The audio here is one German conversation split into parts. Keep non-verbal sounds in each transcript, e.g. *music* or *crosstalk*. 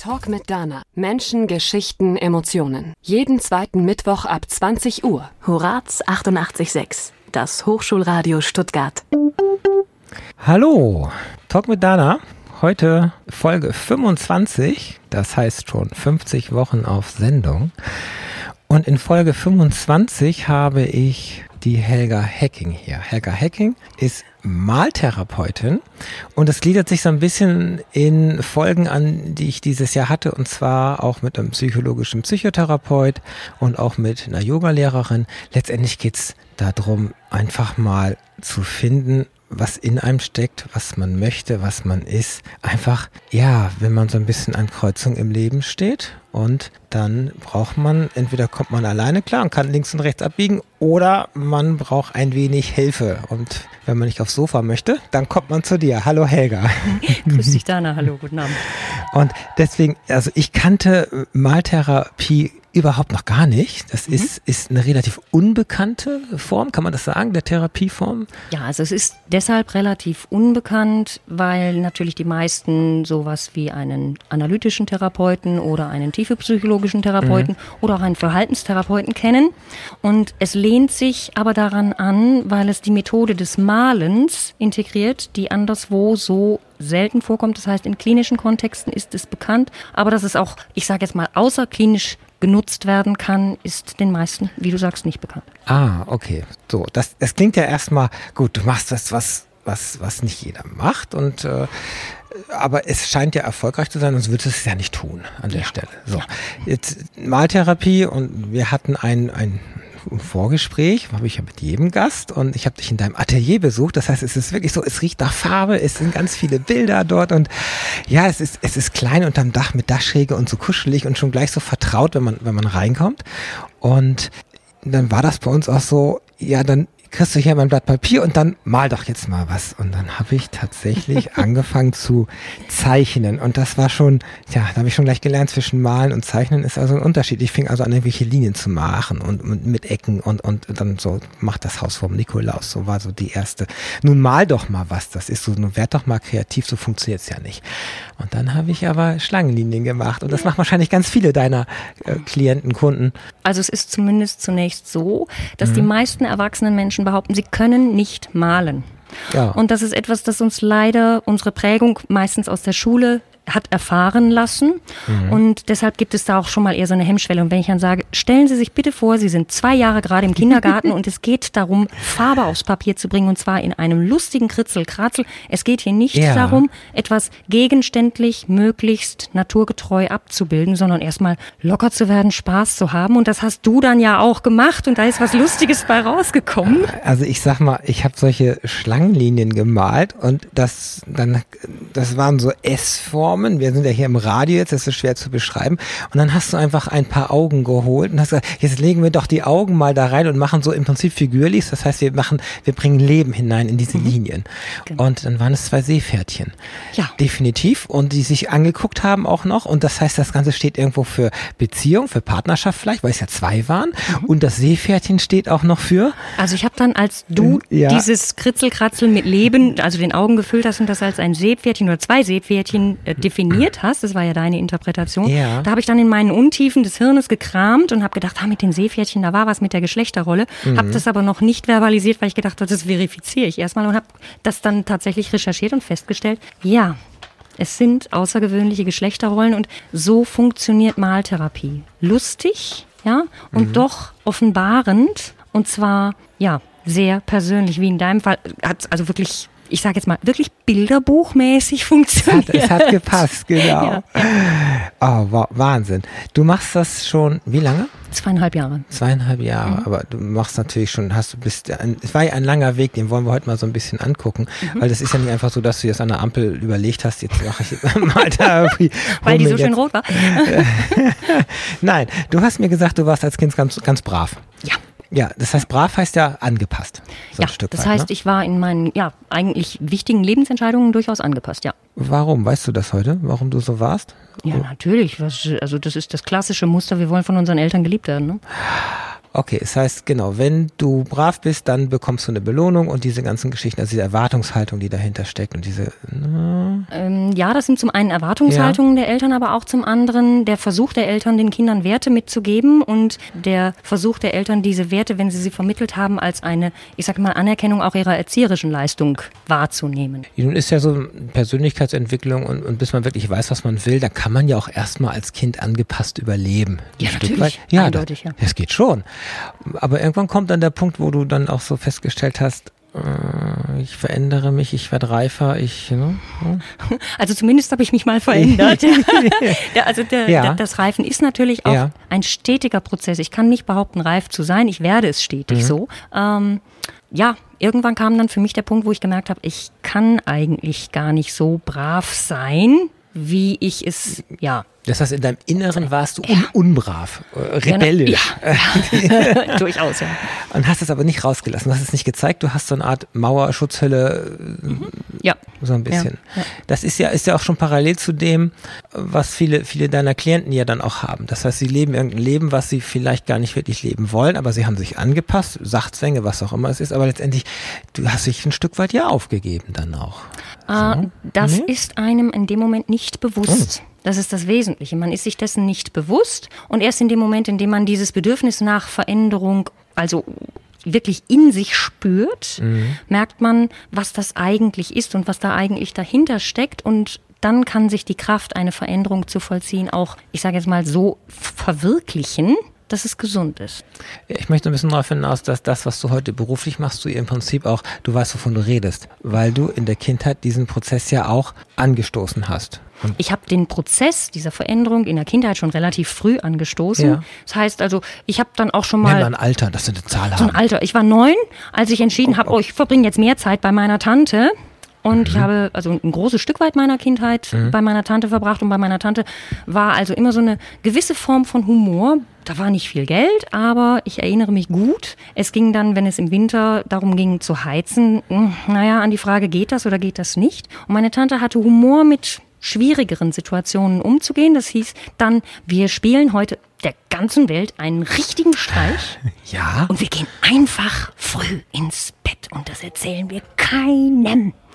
Talk mit Dana. Menschen, Geschichten, Emotionen. Jeden zweiten Mittwoch ab 20 Uhr. Horaz 88.6. Das Hochschulradio Stuttgart. Hallo, Talk mit Dana. Heute Folge 25, das heißt schon 50 Wochen auf Sendung. Und in Folge 25 habe ich die Helga Hecking hier. Helga Hecking ist Maltherapeutin und es gliedert sich so ein bisschen in Folgen an, die ich dieses Jahr hatte und zwar auch mit einem psychologischen Psychotherapeut und auch mit einer Yogalehrerin. Letztendlich geht's darum, einfach mal zu finden, was in einem steckt, was man möchte, was man ist. Einfach, ja, wenn man so ein bisschen an Kreuzung im Leben steht und dann braucht man, entweder kommt man alleine klar und kann links und rechts abbiegen oder man braucht ein wenig Hilfe. Und wenn man nicht aufs Sofa möchte, dann kommt man zu dir. Hallo Helga. *laughs* Grüß dich Dana, hallo, guten Abend. Und deswegen, also ich kannte Maltherapie überhaupt noch gar nicht. Das mhm. ist, ist eine relativ unbekannte Form, kann man das sagen, der Therapieform? Ja, also es ist deshalb relativ unbekannt, weil natürlich die meisten sowas wie einen analytischen Therapeuten oder einen tiefepsychologischen Therapeuten mhm. oder auch einen Verhaltenstherapeuten kennen. Und es lehnt sich aber daran an, weil es die Methode des Malens integriert, die anderswo so selten vorkommt. Das heißt, in klinischen Kontexten ist es bekannt, aber dass es auch, ich sage jetzt mal, außerklinisch genutzt werden kann, ist den meisten, wie du sagst, nicht bekannt. Ah, okay. So, das, das klingt ja erstmal gut. Du machst das, was, was, was nicht jeder macht und äh, aber es scheint ja erfolgreich zu sein, sonst würdest du es ja nicht tun an der ja. Stelle. So, jetzt Maltherapie und wir hatten ein, ein Vorgespräch, habe ich ja mit jedem Gast und ich habe dich in deinem Atelier besucht. Das heißt, es ist wirklich so, es riecht nach Farbe, es sind ganz viele Bilder dort und ja, es ist, es ist klein unterm Dach mit Dachschräge und so kuschelig und schon gleich so vertraut, wenn man, wenn man reinkommt. Und dann war das bei uns auch so, ja, dann kriegst du hier mein Blatt Papier und dann mal doch jetzt mal was. Und dann habe ich tatsächlich *laughs* angefangen zu zeichnen. Und das war schon, ja, da habe ich schon gleich gelernt, zwischen Malen und Zeichnen ist also ein Unterschied. Ich fing also an, irgendwelche Linien zu machen und, und mit Ecken und, und dann so, macht das Haus vom Nikolaus. So war so die erste. Nun mal doch mal was. Das ist so, nun werd doch mal kreativ, so funktioniert's ja nicht. Und dann habe ich aber Schlangenlinien gemacht. Und das machen wahrscheinlich ganz viele deiner äh, Klienten, Kunden. Also es ist zumindest zunächst so, dass mhm. die meisten erwachsenen Menschen behaupten, sie können nicht malen. Ja. Und das ist etwas, das uns leider unsere Prägung meistens aus der Schule hat erfahren lassen. Mhm. Und deshalb gibt es da auch schon mal eher so eine Hemmschwelle. Und wenn ich dann sage, stellen Sie sich bitte vor, Sie sind zwei Jahre gerade im Kindergarten *laughs* und es geht darum, Farbe aufs Papier zu bringen und zwar in einem lustigen Kritzel-Kratzel. Es geht hier nicht ja. darum, etwas gegenständlich, möglichst naturgetreu abzubilden, sondern erstmal locker zu werden, Spaß zu haben. Und das hast du dann ja auch gemacht und da ist was Lustiges bei rausgekommen. Also ich sag mal, ich habe solche Schlangenlinien gemalt und das dann, das waren so S-Formen gekommen. Wir sind ja hier im Radio jetzt, das ist schwer zu beschreiben. Und dann hast du einfach ein paar Augen geholt und hast gesagt, jetzt legen wir doch die Augen mal da rein und machen so im Prinzip Figürlis. Das heißt, wir machen, wir bringen Leben hinein in diese mhm. Linien. Genau. Und dann waren es zwei Seepferdchen. Ja. Definitiv. Und die sich angeguckt haben auch noch. Und das heißt, das Ganze steht irgendwo für Beziehung, für Partnerschaft vielleicht, weil es ja zwei waren. Mhm. Und das Seepferdchen steht auch noch für. Also ich habe dann, als du ja. dieses Kritzelkratzel mit Leben, also den Augen gefüllt hast und das als ein Seepferdchen oder zwei Seepferdchen äh, definiert hast, das war ja deine Interpretation, ja. da habe ich dann in meinen Untiefen des Hirnes gekramt und habe gedacht, ah, mit den Seepferdchen, da war was mit der Geschlechterrolle, mhm. habe das aber noch nicht verbalisiert, weil ich gedacht habe, das verifiziere ich erstmal und habe das dann tatsächlich recherchiert und festgestellt, ja, es sind außergewöhnliche Geschlechterrollen und so funktioniert Maltherapie. Lustig, ja, und mhm. doch offenbarend und zwar, ja, sehr persönlich, wie in deinem Fall, hat also wirklich ich sage jetzt mal, wirklich bilderbuchmäßig *laughs* funktioniert. Es hat, es hat gepasst, genau. Ja. Oh, Wahnsinn. Du machst das schon, wie lange? Zweieinhalb Jahre. Zweieinhalb Jahre, mhm. aber du machst natürlich schon, hast du bist, es war ja ein langer Weg, den wollen wir heute mal so ein bisschen angucken, mhm. weil das ist ja nicht einfach so, dass du jetzt an der Ampel überlegt hast, jetzt mache ich *laughs* mal da irgendwie. *laughs* Weil die so schön rot war. Nein, du hast mir gesagt, du warst als Kind ganz, ganz brav. Ja. Ja, das heißt, brav heißt ja angepasst. So ja, das weit, heißt, ne? ich war in meinen ja eigentlich wichtigen Lebensentscheidungen durchaus angepasst, ja. Warum? Weißt du das heute? Warum du so warst? Ja, natürlich. Also das ist das klassische Muster. Wir wollen von unseren Eltern geliebt werden. Ne? Okay, das heißt, genau, wenn du brav bist, dann bekommst du eine Belohnung und diese ganzen Geschichten, also diese Erwartungshaltung, die dahinter steckt und diese. Ähm, ja, das sind zum einen Erwartungshaltungen ja. der Eltern, aber auch zum anderen der Versuch der Eltern, den Kindern Werte mitzugeben und der Versuch der Eltern, diese Werte, wenn sie sie vermittelt haben, als eine, ich sag mal, Anerkennung auch ihrer erzieherischen Leistung wahrzunehmen. Nun ist ja so Persönlichkeitsentwicklung und, und bis man wirklich weiß, was man will, da kann man ja auch erstmal als Kind angepasst überleben. Ja, natürlich. Ja, Eindeutig, ja. Das geht schon. Aber irgendwann kommt dann der Punkt, wo du dann auch so festgestellt hast, äh, ich verändere mich, ich werde reifer, ich. Ne? *laughs* Also zumindest habe ich mich mal verändert. *laughs* ja, also der, ja. der, das Reifen ist natürlich auch ja. ein stetiger Prozess. Ich kann nicht behaupten, reif zu sein. Ich werde es stetig mhm. so. Ähm, ja, irgendwann kam dann für mich der Punkt, wo ich gemerkt habe, ich kann eigentlich gar nicht so brav sein, wie ich es ja das heißt, in deinem Inneren warst du un unbrav, äh, rebellisch. Ja. *laughs* Durchaus, ja. Und hast es aber nicht rausgelassen. Du hast es nicht gezeigt. Du hast so eine Art Mauerschutzhülle. Mhm. Ja. So ein bisschen. Ja. Das ist ja, ist ja auch schon parallel zu dem, was viele, viele deiner Klienten ja dann auch haben. Das heißt, sie leben irgendein Leben, was sie vielleicht gar nicht wirklich leben wollen, aber sie haben sich angepasst, Sachzwänge, was auch immer es ist. Aber letztendlich, du hast dich ein Stück weit ja aufgegeben dann auch. Äh, so. Das nee? ist einem in dem Moment nicht bewusst. Oh. Das ist das Wesentliche. Man ist sich dessen nicht bewusst und erst in dem Moment, in dem man dieses Bedürfnis nach Veränderung, also wirklich in sich spürt, mhm. merkt man, was das eigentlich ist und was da eigentlich dahinter steckt und dann kann sich die Kraft, eine Veränderung zu vollziehen, auch, ich sage jetzt mal, so verwirklichen, dass es gesund ist. Ich möchte ein bisschen darauf hinaus, dass das, was du heute beruflich machst, du im Prinzip auch, du weißt, wovon du redest, weil du in der Kindheit diesen Prozess ja auch angestoßen hast. Und ich habe den Prozess dieser Veränderung in der Kindheit schon relativ früh angestoßen. Ja. Das heißt also, ich habe dann auch schon mal. Nenn mal ein Alter, das sind eine Zahl So ein Alter. Ich war neun, als ich entschieden oh, habe, oh, ich verbringe jetzt mehr Zeit bei meiner Tante. Und mhm. ich habe also ein großes Stück weit meiner Kindheit mhm. bei meiner Tante verbracht und bei meiner Tante war also immer so eine gewisse Form von Humor. Da war nicht viel Geld, aber ich erinnere mich gut. Es ging dann, wenn es im Winter darum ging zu heizen, hm, naja, an die Frage, geht das oder geht das nicht? Und meine Tante hatte Humor mit schwierigeren Situationen umzugehen. Das hieß dann, wir spielen heute der ganzen Welt einen richtigen Streich. *laughs* Ja. Und wir gehen einfach früh ins Bett und das erzählen wir keinem.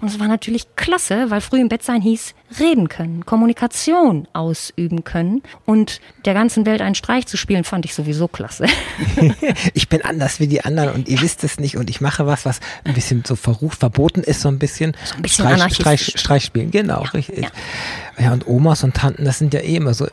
Und es war natürlich klasse, weil früh im Bett sein hieß reden können, Kommunikation ausüben können und der ganzen Welt einen Streich zu spielen, fand ich sowieso klasse. *laughs* ich bin anders wie die anderen und ihr wisst es nicht und ich mache was, was ein bisschen so verrucht, verboten ist, so ein bisschen, so ein bisschen Streich, Streich, Streich spielen. Genau, ja, richtig. Ja. ja, und Omas und Tanten, das sind ja eh immer so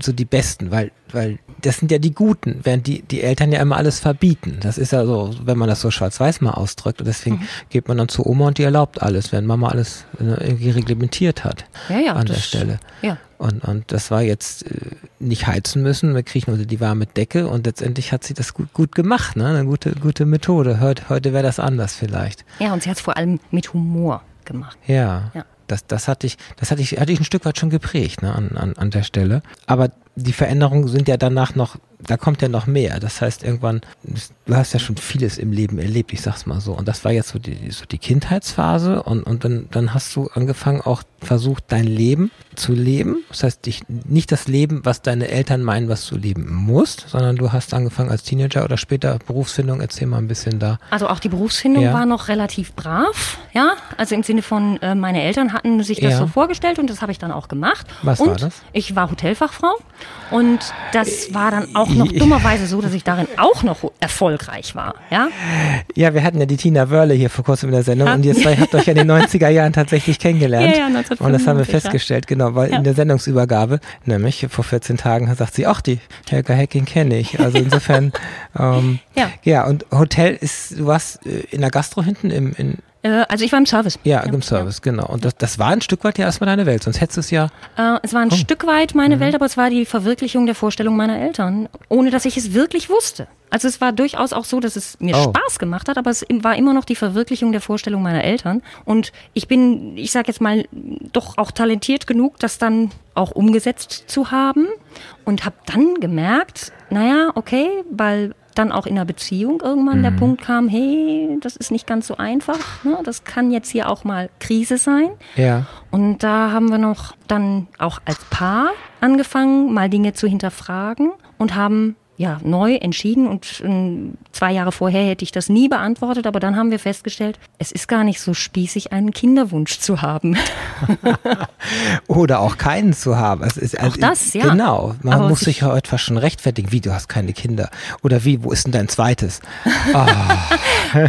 so die Besten, weil, weil das sind ja die Guten, während die, die Eltern ja immer alles verbieten. Das ist ja so, wenn man das so schwarz-weiß mal ausdrückt. Und deswegen mhm. geht man dann zu Oma und die erlaubt alles, während Mama alles äh, irgendwie reglementiert hat ja, ja, an der Stelle. Ja. Und, und das war jetzt äh, nicht heizen müssen, wir kriechen unter die warme Decke und letztendlich hat sie das gut, gut gemacht, ne? Eine gute, gute Methode. Heute, heute wäre das anders vielleicht. Ja, und sie hat es vor allem mit Humor gemacht. Ja. ja das, das hatte ich, das hatte ich, hatte ich ein Stück weit schon geprägt ne, an, an, an der Stelle. Aber die Veränderungen sind ja danach noch da kommt ja noch mehr. Das heißt, irgendwann, du hast ja schon vieles im Leben erlebt, ich sag's mal so. Und das war jetzt so die, so die Kindheitsphase und, und dann, dann hast du angefangen, auch versucht, dein Leben zu leben. Das heißt, dich, nicht das Leben, was deine Eltern meinen, was du leben musst, sondern du hast angefangen als Teenager oder später Berufsfindung. Erzähl mal ein bisschen da. Also auch die Berufsfindung ja. war noch relativ brav, ja. Also im Sinne von, äh, meine Eltern hatten sich das ja. so vorgestellt und das habe ich dann auch gemacht. Was und war das? Ich war Hotelfachfrau und das war dann auch noch *laughs* dummerweise so, dass ich darin auch noch erfolgreich war. Ja, ja wir hatten ja die Tina Wörle hier vor kurzem in der Sendung und ihr zwei habt euch ja in den *laughs* 90er Jahren tatsächlich kennengelernt. Ja, ja, 1995, und das haben wir festgestellt, ja. genau, weil ja. in der Sendungsübergabe, nämlich vor 14 Tagen, sagt sie, ach, die Helga Hacking kenne ich. Also insofern, *laughs* ähm, ja. ja, und Hotel ist, du warst äh, in der Gastro hinten im, in, äh, also ich war im Service. Ja, im Service, genau. Und das, das war ein Stück weit ja erstmal deine Welt, sonst hättest du es ja. Äh, es war ein oh. Stück weit meine mhm. Welt, aber es war die Verwirklichung der Vorstellung meiner Eltern, ohne dass ich es wirklich wusste. Also es war durchaus auch so, dass es mir oh. Spaß gemacht hat, aber es war immer noch die Verwirklichung der Vorstellung meiner Eltern. Und ich bin, ich sage jetzt mal, doch auch talentiert genug, das dann auch umgesetzt zu haben und habe dann gemerkt, naja, okay, weil dann auch in der Beziehung irgendwann mhm. der Punkt kam, hey, das ist nicht ganz so einfach, ne? das kann jetzt hier auch mal Krise sein. Ja. Und da haben wir noch dann auch als Paar angefangen, mal Dinge zu hinterfragen und haben ja, neu entschieden und äh, zwei Jahre vorher hätte ich das nie beantwortet, aber dann haben wir festgestellt, es ist gar nicht so spießig, einen Kinderwunsch zu haben. *laughs* Oder auch keinen zu haben. Es ist, also, auch das, ja. Genau, man aber muss sich ja etwas schon rechtfertigen, wie du hast keine Kinder. Oder wie, wo ist denn dein zweites? Oh. *laughs*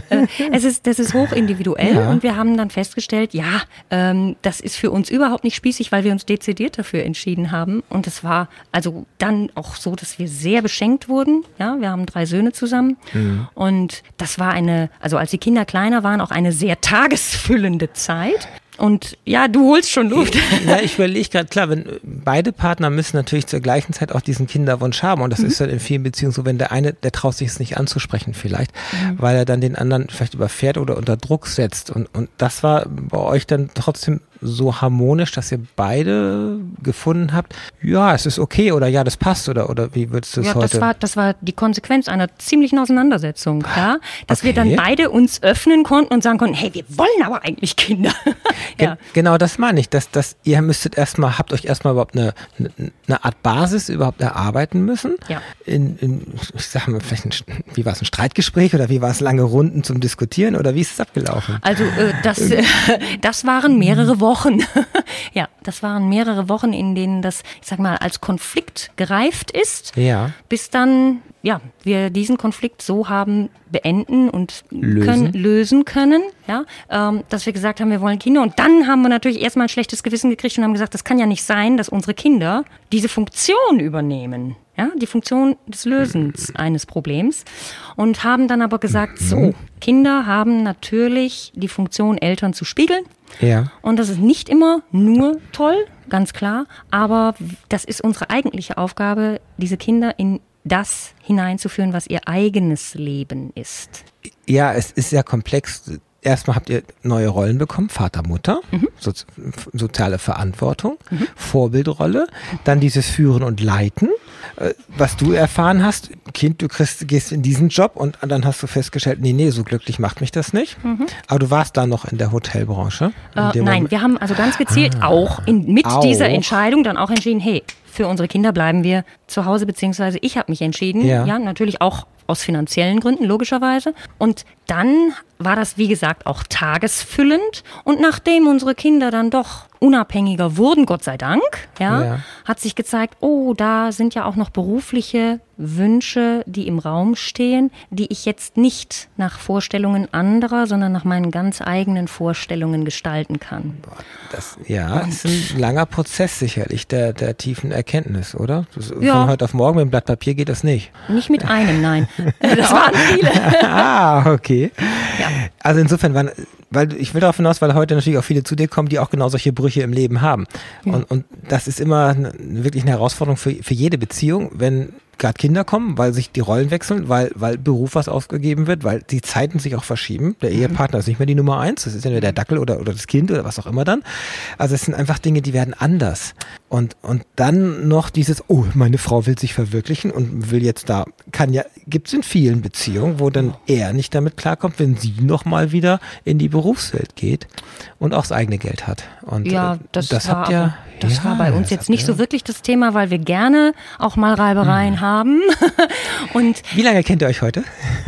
es ist, das ist hochindividuell ja. und wir haben dann festgestellt, ja, ähm, das ist für uns überhaupt nicht spießig, weil wir uns dezidiert dafür entschieden haben. Und es war also dann auch so, dass wir sehr beschenkt wurden. Ja, wir haben drei Söhne zusammen. Mhm. Und das war eine, also als die Kinder kleiner waren, auch eine sehr tagesfüllende Zeit. Und ja, du holst schon Luft. Ja, ich überlege gerade, klar, wenn beide Partner müssen natürlich zur gleichen Zeit auch diesen Kinderwunsch haben. Und das mhm. ist dann in vielen Beziehungen so, wenn der eine, der traut sich es nicht anzusprechen vielleicht, mhm. weil er dann den anderen vielleicht überfährt oder unter Druck setzt. Und, und das war bei euch dann trotzdem so harmonisch, dass ihr beide gefunden habt, ja, es ist okay oder ja, das passt oder, oder wie würdest du es ja, heute? Das war, das war die Konsequenz einer ziemlichen Auseinandersetzung, ja, dass okay. wir dann beide uns öffnen konnten und sagen konnten, hey, wir wollen aber eigentlich Kinder. *laughs* ja. genau das meine ich, dass, dass ihr müsstet erstmal, habt euch erstmal überhaupt eine, eine Art Basis überhaupt erarbeiten müssen. Ja. In, in ich sag mal, vielleicht ein, wie war es, ein Streitgespräch oder wie war es lange Runden zum Diskutieren oder wie ist es abgelaufen? Also äh, das, äh, *laughs* das waren mehrere Wochen. Wochen. *laughs* ja, das waren mehrere Wochen, in denen das, ich sag mal, als Konflikt gereift ist. Ja. Bis dann, ja, wir diesen Konflikt so haben beenden und lösen können, lösen können, ja, ähm, dass wir gesagt haben, wir wollen Kinder. Und dann haben wir natürlich erstmal ein schlechtes Gewissen gekriegt und haben gesagt, das kann ja nicht sein, dass unsere Kinder diese Funktion übernehmen. Ja, die Funktion des Lösens eines Problems. Und haben dann aber gesagt, so, mhm. Kinder haben natürlich die Funktion, Eltern zu spiegeln. Ja. Und das ist nicht immer nur toll, ganz klar, aber das ist unsere eigentliche Aufgabe, diese Kinder in das hineinzuführen, was ihr eigenes Leben ist. Ja, es ist sehr komplex. Erstmal habt ihr neue Rollen bekommen, Vater, Mutter, mhm. so, soziale Verantwortung, mhm. Vorbildrolle, dann dieses Führen und Leiten. Äh, was du erfahren hast, Kind, du kriegst, gehst in diesen Job und dann hast du festgestellt, nee, nee, so glücklich macht mich das nicht. Mhm. Aber du warst da noch in der Hotelbranche. Äh, nein, Moment. wir haben also ganz gezielt ah. auch in, mit auch. dieser Entscheidung dann auch entschieden, hey, für unsere Kinder bleiben wir zu Hause, beziehungsweise ich habe mich entschieden, ja. ja, natürlich auch aus finanziellen Gründen, logischerweise. Und dann war das, wie gesagt, auch tagesfüllend. Und nachdem unsere Kinder dann doch unabhängiger wurden, Gott sei Dank, ja, ja, hat sich gezeigt, oh, da sind ja auch noch berufliche Wünsche, die im Raum stehen, die ich jetzt nicht nach Vorstellungen anderer, sondern nach meinen ganz eigenen Vorstellungen gestalten kann. Das, ja, Und ist ein langer Prozess sicherlich der, der tiefen Erkenntnis, oder? Das, ja. Von heute auf morgen mit dem Blatt Papier geht das nicht. Nicht mit einem, nein. *laughs* Das waren viele. ah, okay. Ja. Also insofern waren weil ich will darauf hinaus, weil heute natürlich auch viele zu dir kommen, die auch genau solche Brüche im Leben haben. Ja. Und, und das ist immer wirklich eine Herausforderung für, für jede Beziehung, wenn gerade Kinder kommen, weil sich die Rollen wechseln, weil, weil Beruf was ausgegeben wird, weil die Zeiten sich auch verschieben. Der mhm. Ehepartner ist nicht mehr die Nummer eins, das ist entweder der Dackel oder, oder das Kind oder was auch immer dann. Also es sind einfach Dinge, die werden anders. Und, und dann noch dieses, oh, meine Frau will sich verwirklichen und will jetzt da, kann ja, gibt es in vielen Beziehungen, wo dann er nicht damit klarkommt, wenn sie nochmal wieder in die Berufswelt geht und auch das eigene Geld hat. Und ja, äh, das, das habt ihr das ja, war bei uns jetzt nicht so wirklich das Thema, weil wir gerne auch mal Reibereien mhm. haben. *laughs* Und Wie lange kennt ihr euch heute?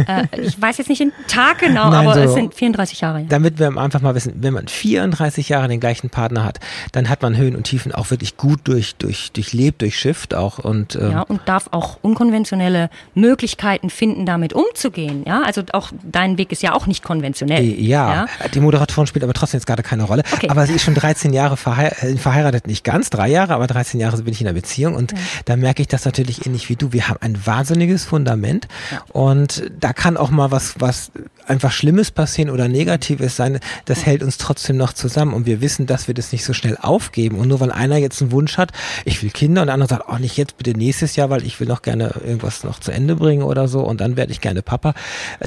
Äh, ich weiß jetzt nicht den Tag genau, Nein, aber so, es sind 34 Jahre. Ja. Damit wir einfach mal wissen, wenn man 34 Jahre den gleichen Partner hat, dann hat man Höhen und Tiefen auch wirklich gut durch, durch, durchlebt, durchschifft auch. Und, ähm, ja, und darf auch unkonventionelle Möglichkeiten finden, damit umzugehen. Ja, also auch dein Weg ist ja auch nicht konventionell. Ja, ja? die Moderatorin spielt aber trotzdem jetzt gerade keine Rolle. Okay. Aber sie ist schon 13 Jahre verheiratet, verheiratet nicht ganz drei Jahre, aber 13 Jahre bin ich in einer Beziehung und ja. da merke ich das natürlich ähnlich wie du. Wir haben ein wahnsinniges Fundament ja. und da kann auch mal was, was einfach Schlimmes passieren oder Negatives sein. Das hält uns trotzdem noch zusammen und wir wissen, dass wir das nicht so schnell aufgeben. Und nur weil einer jetzt einen Wunsch hat, ich will Kinder und der andere sagt, oh nicht jetzt, bitte nächstes Jahr, weil ich will noch gerne irgendwas noch zu Ende bringen oder so und dann werde ich gerne Papa.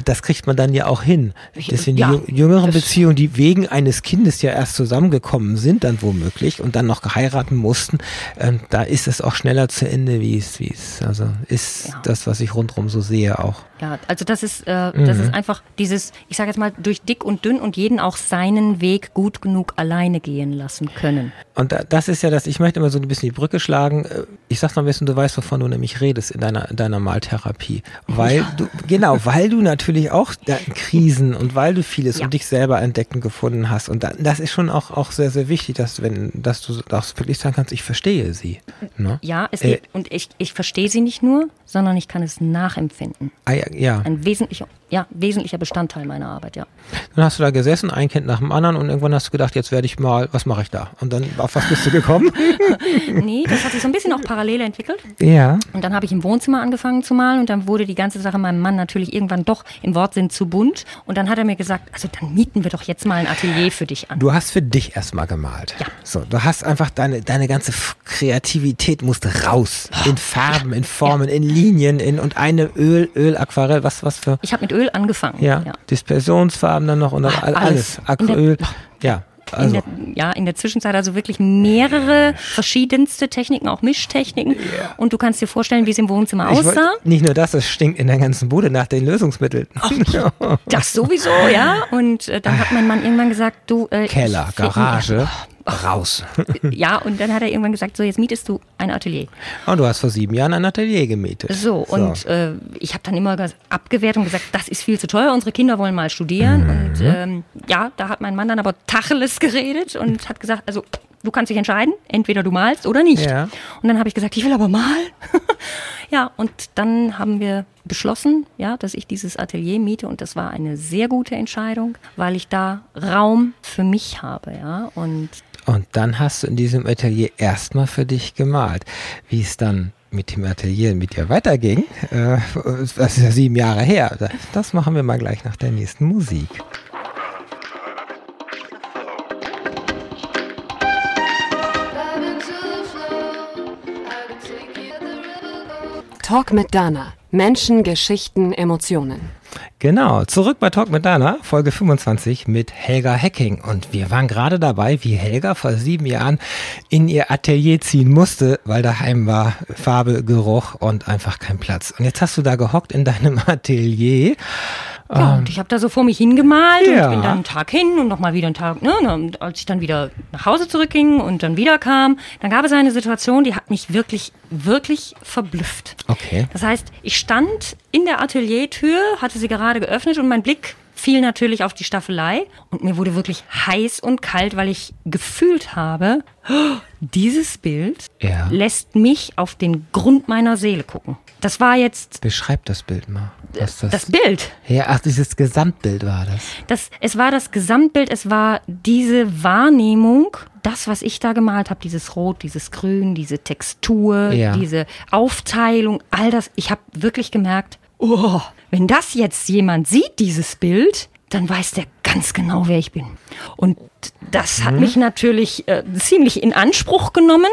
Das kriegt man dann ja auch hin. Deswegen ja, die jüngeren Beziehungen, die wegen eines Kindes ja erst zusammengekommen sind, dann womöglich und dann noch geheiratet mussten, ähm, da ist es auch schneller zu Ende, wie es, wie es, also ist ja. das, was ich rundherum so sehe auch. Ja, also das ist, äh, das mhm. ist einfach diese dieses, ich sage jetzt mal, durch dick und dünn und jeden auch seinen Weg gut genug alleine gehen lassen können. Und das ist ja das, ich möchte immer so ein bisschen die Brücke schlagen. Äh, ich sag's noch ein bisschen, du weißt, wovon du nämlich redest in deiner, in deiner Maltherapie. Weil ja. du, genau, weil du natürlich auch Krisen und weil du vieles ja. um dich selber entdecken gefunden hast. Und das ist schon auch, auch sehr, sehr wichtig, dass wenn, dass du auch wirklich sagen kannst, ich verstehe sie. Ne? Ja, es äh, und ich, ich verstehe sie nicht nur, sondern ich kann es nachempfinden. Ah, ja, ja. Ein wesentlicher, ja, wesentlicher Bestandteil meiner Arbeit, ja. Dann hast du da gesessen, ein Kind nach dem anderen und irgendwann hast du gedacht, jetzt werde ich mal, was mache ich da? Und dann, auf was bist du gekommen? *laughs* nee, das hat sich so ein bisschen auch parallel entwickelt. Ja. Und dann habe ich im Wohnzimmer angefangen zu malen und dann wurde die ganze Sache meinem Mann natürlich irgendwann doch im Wortsinn zu bunt. Und dann hat er mir gesagt, also dann mieten wir doch jetzt mal ein Atelier für dich an. Du hast für dich erstmal gemalt. Ja. So, du hast einfach deine, deine ganze Kreativität musste raus. In Farben, in Formen, ja. in Linien, in und eine Öl, Öl, Aquarell, was, was für. Ich habe mit Öl angefangen. Ja. ja. Dispersionsfarben dann noch und Ach, alles. alles. Acryl. Ja. Also. In der, ja, in der Zwischenzeit also wirklich mehrere verschiedenste Techniken, auch Mischtechniken. Yeah. Und du kannst dir vorstellen, wie es im Wohnzimmer ich aussah. Wollt, nicht nur das, es stinkt in der ganzen Bude nach den Lösungsmitteln. Oh, *laughs* das sowieso, ja. Und äh, dann hat mein Mann irgendwann gesagt, du. Äh, Keller, Garage. Oh, raus. *laughs* ja, und dann hat er irgendwann gesagt, so jetzt mietest du ein Atelier. Und du hast vor sieben Jahren ein Atelier gemietet. So, so. und äh, ich habe dann immer abgewehrt und gesagt, das ist viel zu teuer, unsere Kinder wollen mal studieren. Mhm. Und ähm, ja, da hat mein Mann dann aber Tacheles *laughs* geredet und hat gesagt, also du kannst dich entscheiden, entweder du malst oder nicht. Ja. Und dann habe ich gesagt, ich will aber malen. *laughs* ja, und dann haben wir beschlossen, ja, dass ich dieses Atelier miete und das war eine sehr gute Entscheidung, weil ich da Raum für mich habe, ja, und und dann hast du in diesem Atelier erstmal für dich gemalt. Wie es dann mit dem Atelier mit dir weiterging, äh, das ist ja sieben Jahre her. Das machen wir mal gleich nach der nächsten Musik. Talk mit Dana. Menschen, Geschichten, Emotionen. Genau, zurück bei Talk mit Dana, Folge 25 mit Helga Hecking. Und wir waren gerade dabei, wie Helga vor sieben Jahren in ihr Atelier ziehen musste, weil daheim war Farbe, Geruch und einfach kein Platz. Und jetzt hast du da gehockt in deinem *laughs* Atelier ja, ähm, und ich habe da so vor mich hingemalt ja. und bin dann einen Tag hin und nochmal wieder einen Tag, ne, und als ich dann wieder nach Hause zurückging und dann wieder kam, dann gab es eine Situation, die hat mich wirklich, wirklich verblüfft. Okay. Das heißt, ich stand in der Ateliertür, hatte sie gerade geöffnet und mein Blick fiel natürlich auf die Staffelei und mir wurde wirklich heiß und kalt, weil ich gefühlt habe, dieses Bild ja. lässt mich auf den Grund meiner Seele gucken. Das war jetzt. Beschreib das Bild mal. Das, das, Bild. Ja, ach, dieses Gesamtbild war das. das. Es war das Gesamtbild, es war diese Wahrnehmung, das, was ich da gemalt habe, dieses Rot, dieses Grün, diese Textur, ja. diese Aufteilung, all das. Ich habe wirklich gemerkt, oh, wenn das jetzt jemand sieht, dieses Bild, dann weiß der ganz genau, wer ich bin. Und das hat mhm. mich natürlich äh, ziemlich in Anspruch genommen,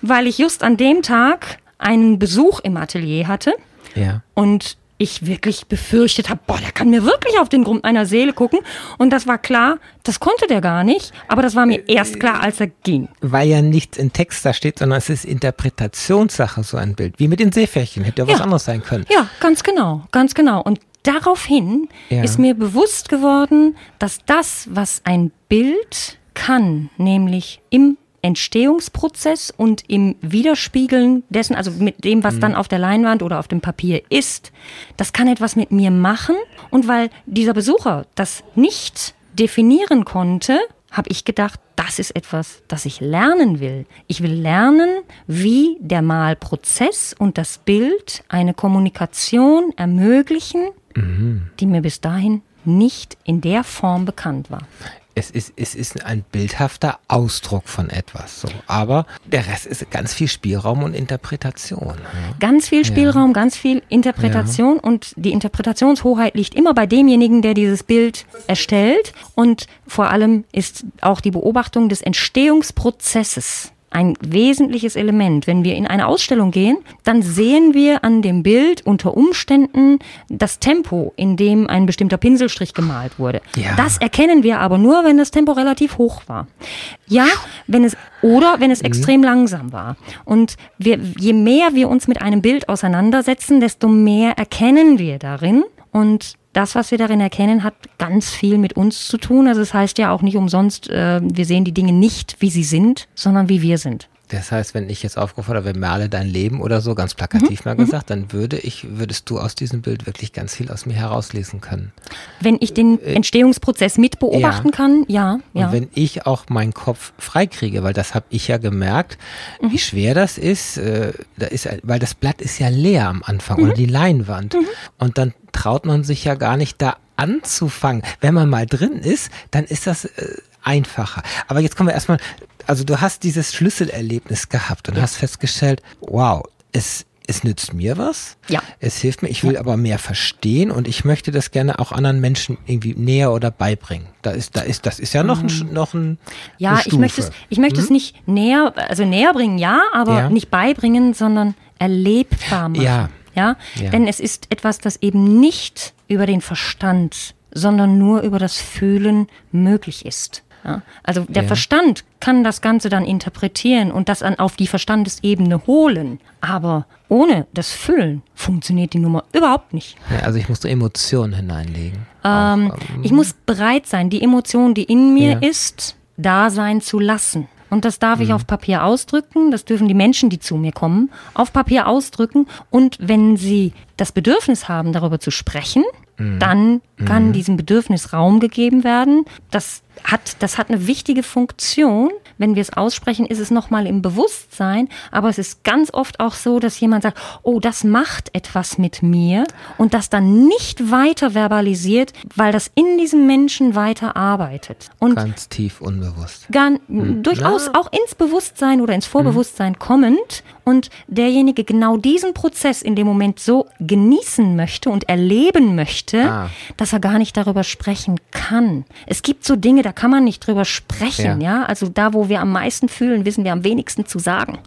weil ich just an dem Tag einen Besuch im Atelier hatte. Ja. Und ich wirklich befürchtet habe, boah, der kann mir wirklich auf den Grund meiner Seele gucken. Und das war klar, das konnte der gar nicht, aber das war mir erst klar, als er ging. Weil ja nichts in Text da steht, sondern es ist Interpretationssache, so ein Bild. Wie mit den Seepferdchen, hätte ja was anderes sein können. Ja, ganz genau, ganz genau. Und daraufhin ja. ist mir bewusst geworden, dass das, was ein Bild kann, nämlich im Entstehungsprozess und im Widerspiegeln dessen, also mit dem, was mhm. dann auf der Leinwand oder auf dem Papier ist, das kann etwas mit mir machen. Und weil dieser Besucher das nicht definieren konnte, habe ich gedacht, das ist etwas, das ich lernen will. Ich will lernen, wie der Malprozess und das Bild eine Kommunikation ermöglichen, mhm. die mir bis dahin nicht in der Form bekannt war es ist, es ist ein bildhafter Ausdruck von etwas. So. Aber der Rest ist ganz viel Spielraum und Interpretation. Ja. Ganz viel Spielraum, ja. ganz viel Interpretation ja. und die Interpretationshoheit liegt immer bei demjenigen, der dieses Bild erstellt. Und vor allem ist auch die Beobachtung des Entstehungsprozesses ein wesentliches Element. Wenn wir in eine Ausstellung gehen, dann sehen wir an dem Bild unter Umständen das Tempo, in dem ein bestimmter Pinselstrich gemalt wurde. Ja. Das erkennen wir aber nur, wenn das Tempo relativ hoch war. Ja, wenn es oder wenn es mhm. extrem langsam war. Und wir, je mehr wir uns mit einem Bild auseinandersetzen, desto mehr erkennen wir darin. Und das, was wir darin erkennen, hat ganz viel mit uns zu tun. Also es das heißt ja auch nicht umsonst, äh, wir sehen die Dinge nicht, wie sie sind, sondern wie wir sind. Das heißt, wenn ich jetzt aufgefordert wäre, male dein Leben oder so, ganz plakativ mhm. mal mhm. gesagt, dann würde ich, würdest du aus diesem Bild wirklich ganz viel aus mir herauslesen können. Wenn ich den äh, Entstehungsprozess mit beobachten ja. kann, ja, ja. Und wenn ich auch meinen Kopf freikriege, weil das habe ich ja gemerkt, mhm. wie schwer das ist, äh, da ist, weil das Blatt ist ja leer am Anfang mhm. oder die Leinwand. Mhm. Und dann traut man sich ja gar nicht da anzufangen. Wenn man mal drin ist, dann ist das äh, einfacher. Aber jetzt kommen wir erstmal also du hast dieses Schlüsselerlebnis gehabt und ja. hast festgestellt, wow, es es nützt mir was. Ja. Es hilft mir. Ich will ja. aber mehr verstehen und ich möchte das gerne auch anderen Menschen irgendwie näher oder beibringen. Da ist, da ist, das ist ja noch ein, mhm. noch ein. Ja, ich möchte es, ich möchte hm? es nicht näher, also näher bringen, ja, aber ja. nicht beibringen, sondern erlebbar machen. Ja. ja. Ja. Denn es ist etwas, das eben nicht über den Verstand, sondern nur über das Fühlen möglich ist. Ja? Also der ja. Verstand kann das Ganze dann interpretieren und das an, auf die Verstandesebene holen. Aber ohne das Füllen funktioniert die Nummer überhaupt nicht. Ja, also ich muss Emotionen hineinlegen. Ähm, Auch, ähm, ich muss bereit sein, die Emotion, die in mir ist, da sein zu lassen. Und das darf mhm. ich auf Papier ausdrücken. Das dürfen die Menschen, die zu mir kommen, auf Papier ausdrücken. Und wenn sie das Bedürfnis haben, darüber zu sprechen, mhm. dann kann mhm. diesem Bedürfnis Raum gegeben werden. Das hat, das hat eine wichtige Funktion. Wenn wir es aussprechen, ist es nochmal im Bewusstsein. Aber es ist ganz oft auch so, dass jemand sagt, oh, das macht etwas mit mir und das dann nicht weiter verbalisiert, weil das in diesem Menschen weiter arbeitet. Und ganz tief unbewusst. Ganz, hm. Durchaus ja. auch ins Bewusstsein oder ins Vorbewusstsein hm. kommend und derjenige genau diesen Prozess in dem Moment so genießen möchte und erleben möchte, ah. dass er gar nicht darüber sprechen kann. Es gibt so Dinge, da kann man nicht drüber sprechen, ja. ja? Also da, wo wir am meisten fühlen, wissen wir am wenigsten zu sagen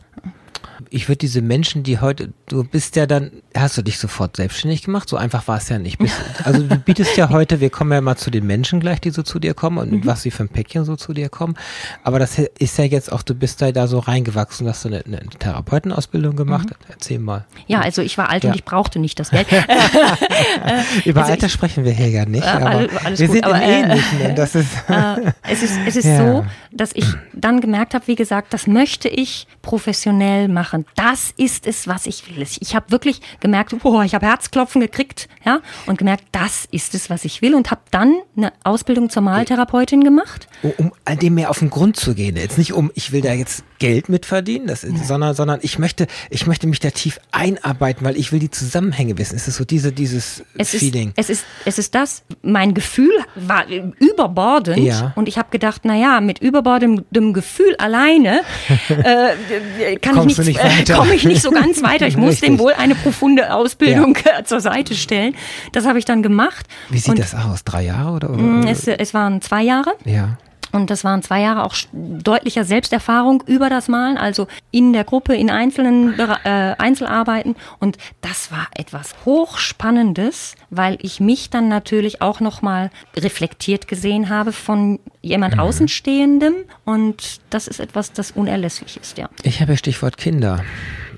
ich würde diese Menschen, die heute, du bist ja dann, hast du dich sofort selbstständig gemacht? So einfach war es ja nicht. Bist, *laughs* also du bietest ja heute, wir kommen ja mal zu den Menschen gleich, die so zu dir kommen und mhm. was sie für ein Päckchen so zu dir kommen. Aber das ist ja jetzt auch, du bist da, da so reingewachsen, hast du eine, eine Therapeutenausbildung gemacht. Mhm. Erzähl mal. Ja, also ich war alt ja. und ich brauchte nicht das Geld. *laughs* Über also Alter ich, sprechen wir hier ja nicht, äh, aber alles wir gut, sind aber, äh, Ähnlichen. Und das ist *laughs* äh, es ist, es ist ja. so, dass ich dann gemerkt habe, wie gesagt, das möchte ich professionell machen machen. Das ist es, was ich will. Ich habe wirklich gemerkt, boah, ich habe Herzklopfen gekriegt, ja, und gemerkt, das ist es, was ich will und habe dann eine Ausbildung zur Maltherapeutin gemacht. Um all dem mehr auf den Grund zu gehen. Jetzt nicht um, ich will da jetzt Geld mitverdienen, das ist, sondern, sondern ich möchte, ich möchte mich da tief einarbeiten, weil ich will die Zusammenhänge wissen. Es ist so diese, dieses es Feeling. Ist, es ist, es ist das. Mein Gefühl war überbordend ja. und ich habe gedacht, na ja, mit überbordendem Gefühl alleine *laughs* äh, kann Kommst ich nicht, äh, komme ich nicht so ganz weiter. Ich *laughs* muss dem wohl eine profunde Ausbildung ja. *laughs* zur Seite stellen. Das habe ich dann gemacht. Wie sieht und, das aus? Drei Jahre oder? oder? Mm, es, es waren zwei Jahre. Ja. Und das waren zwei Jahre auch deutlicher Selbsterfahrung über das Malen, also in der Gruppe, in einzelnen äh, Einzelarbeiten. Und das war etwas Hochspannendes, weil ich mich dann natürlich auch nochmal reflektiert gesehen habe von jemand mhm. Außenstehendem. Und das ist etwas, das unerlässlich ist, ja. Ich habe Stichwort Kinder.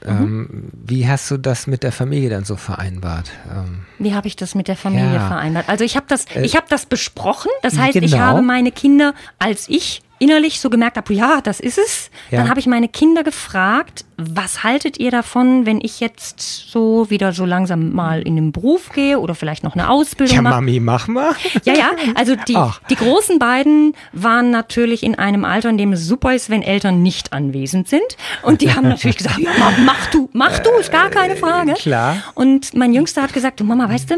Mhm. Ähm, wie hast du das mit der Familie dann so vereinbart? Ähm, wie habe ich das mit der Familie ja. vereinbart? Also ich habe das, äh, ich habe das besprochen. Das heißt, genau. ich habe meine Kinder, als ich innerlich so gemerkt habe, ja, das ist es. Ja. Dann habe ich meine Kinder gefragt, was haltet ihr davon, wenn ich jetzt so wieder so langsam mal in den Beruf gehe oder vielleicht noch eine Ausbildung ja, mache? Ja, Mami, mach mal. Ja, ja, also die, die großen beiden waren natürlich in einem Alter, in dem es super ist, wenn Eltern nicht anwesend sind. Und die haben natürlich gesagt, *laughs* ja, mach du, mach du, ist gar keine Frage. Klar. Und mein Jüngster hat gesagt, du Mama, weißt du,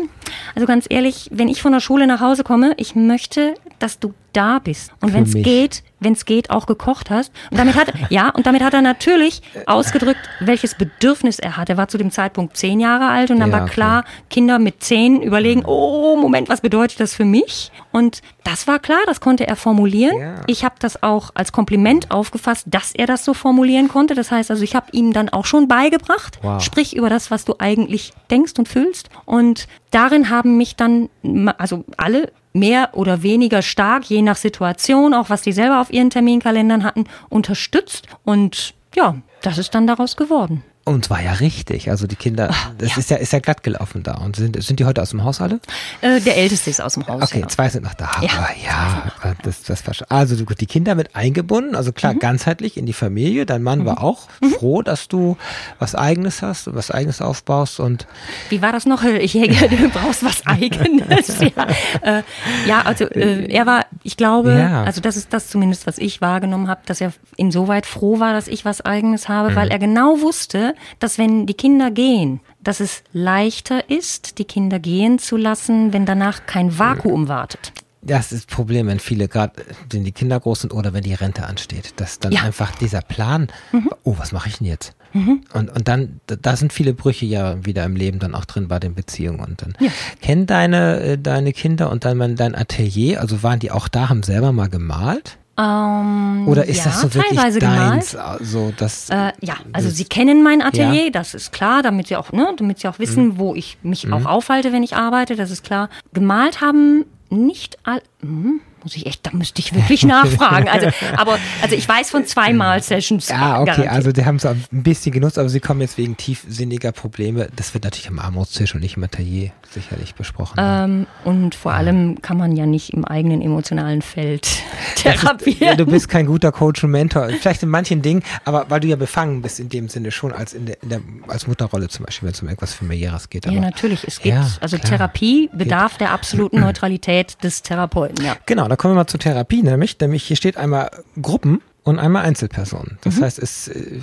also ganz ehrlich, wenn ich von der Schule nach Hause komme, ich möchte, dass du da bist. Und wenn es geht, wenn es geht, auch gekocht hast. Und damit hat, *laughs* ja, und damit hat er natürlich ausgedrückt, welches Bedürfnis er hat. Er war zu dem Zeitpunkt zehn Jahre alt und dann ja, war klar, okay. Kinder mit zehn überlegen, oh, Moment, was bedeutet das für mich? Und das war klar, das konnte er formulieren. Ja. Ich habe das auch als Kompliment aufgefasst, dass er das so formulieren konnte. Das heißt also, ich habe ihm dann auch schon beigebracht, wow. sprich über das, was du eigentlich denkst und fühlst. Und darin haben mich dann, also alle mehr oder weniger stark, je nach Situation, auch was die selber auf ihren Terminkalendern hatten, unterstützt. Und ja, das ist dann daraus geworden. Und zwar ja richtig. Also die Kinder, Ach, das ja. ist ja ist ja glatt gelaufen da. Und sind, sind die heute aus dem Haus alle? Äh, der Älteste ist aus dem Haus. Okay, ja. zwei sind noch da. Ja. Aber ja, das, das Also die Kinder mit eingebunden, also klar, mhm. ganzheitlich in die Familie. Dein Mann mhm. war auch mhm. froh, dass du was Eigenes hast und was Eigenes aufbaust. Und Wie war das noch? Ich hänge, *laughs* du brauchst was Eigenes. ja. Äh, ja, also äh, er war, ich glaube, also das ist das zumindest, was ich wahrgenommen habe, dass er insoweit froh war, dass ich was Eigenes habe, weil mhm. er genau wusste, dass wenn die Kinder gehen, dass es leichter ist, die Kinder gehen zu lassen, wenn danach kein Vakuum wartet. Das ist das Problem, wenn viele gerade, wenn die Kinder groß sind oder wenn die Rente ansteht, dass dann ja. einfach dieser Plan, mhm. oh, was mache ich denn jetzt? Mhm. Und, und dann, da sind viele Brüche ja wieder im Leben dann auch drin bei den Beziehungen. Und dann ja. kennen deine, äh, deine Kinder und dann dein Atelier, also waren die auch da, haben selber mal gemalt? Ähm, Oder ist ja, das so wirklich teilweise deins? Also das, äh, ja, also sie kennen mein Atelier, ja. das ist klar, damit sie auch, ne, damit sie auch wissen, mhm. wo ich mich mhm. auch aufhalte, wenn ich arbeite, das ist klar. Gemalt haben nicht all, hm, muss ich echt, da müsste ich wirklich nachfragen. Also, aber, also ich weiß von zweimal Sessions. Ja, okay, garantiert. also die haben es ein bisschen genutzt, aber sie kommen jetzt wegen tiefsinniger Probleme. Das wird natürlich am Armutstisch und nicht im Atelier sicherlich besprochen. Ähm, und vor allem kann man ja nicht im eigenen emotionalen Feld therapieren. ja, du bist kein guter Coach und Mentor. Vielleicht in manchen Dingen, aber weil du ja befangen bist in dem Sinne schon als in der, in der als Mutterrolle zum Beispiel, wenn es um irgendwas familiäres geht. Aber, ja, natürlich. Es gibt, ja, also klar, Therapie bedarf geht. der absoluten Neutralität des Therapeuten. Ja. Genau, da kommen wir mal zur Therapie, nämlich, nämlich hier steht einmal Gruppen und einmal Einzelpersonen. Das mhm. heißt, es, äh,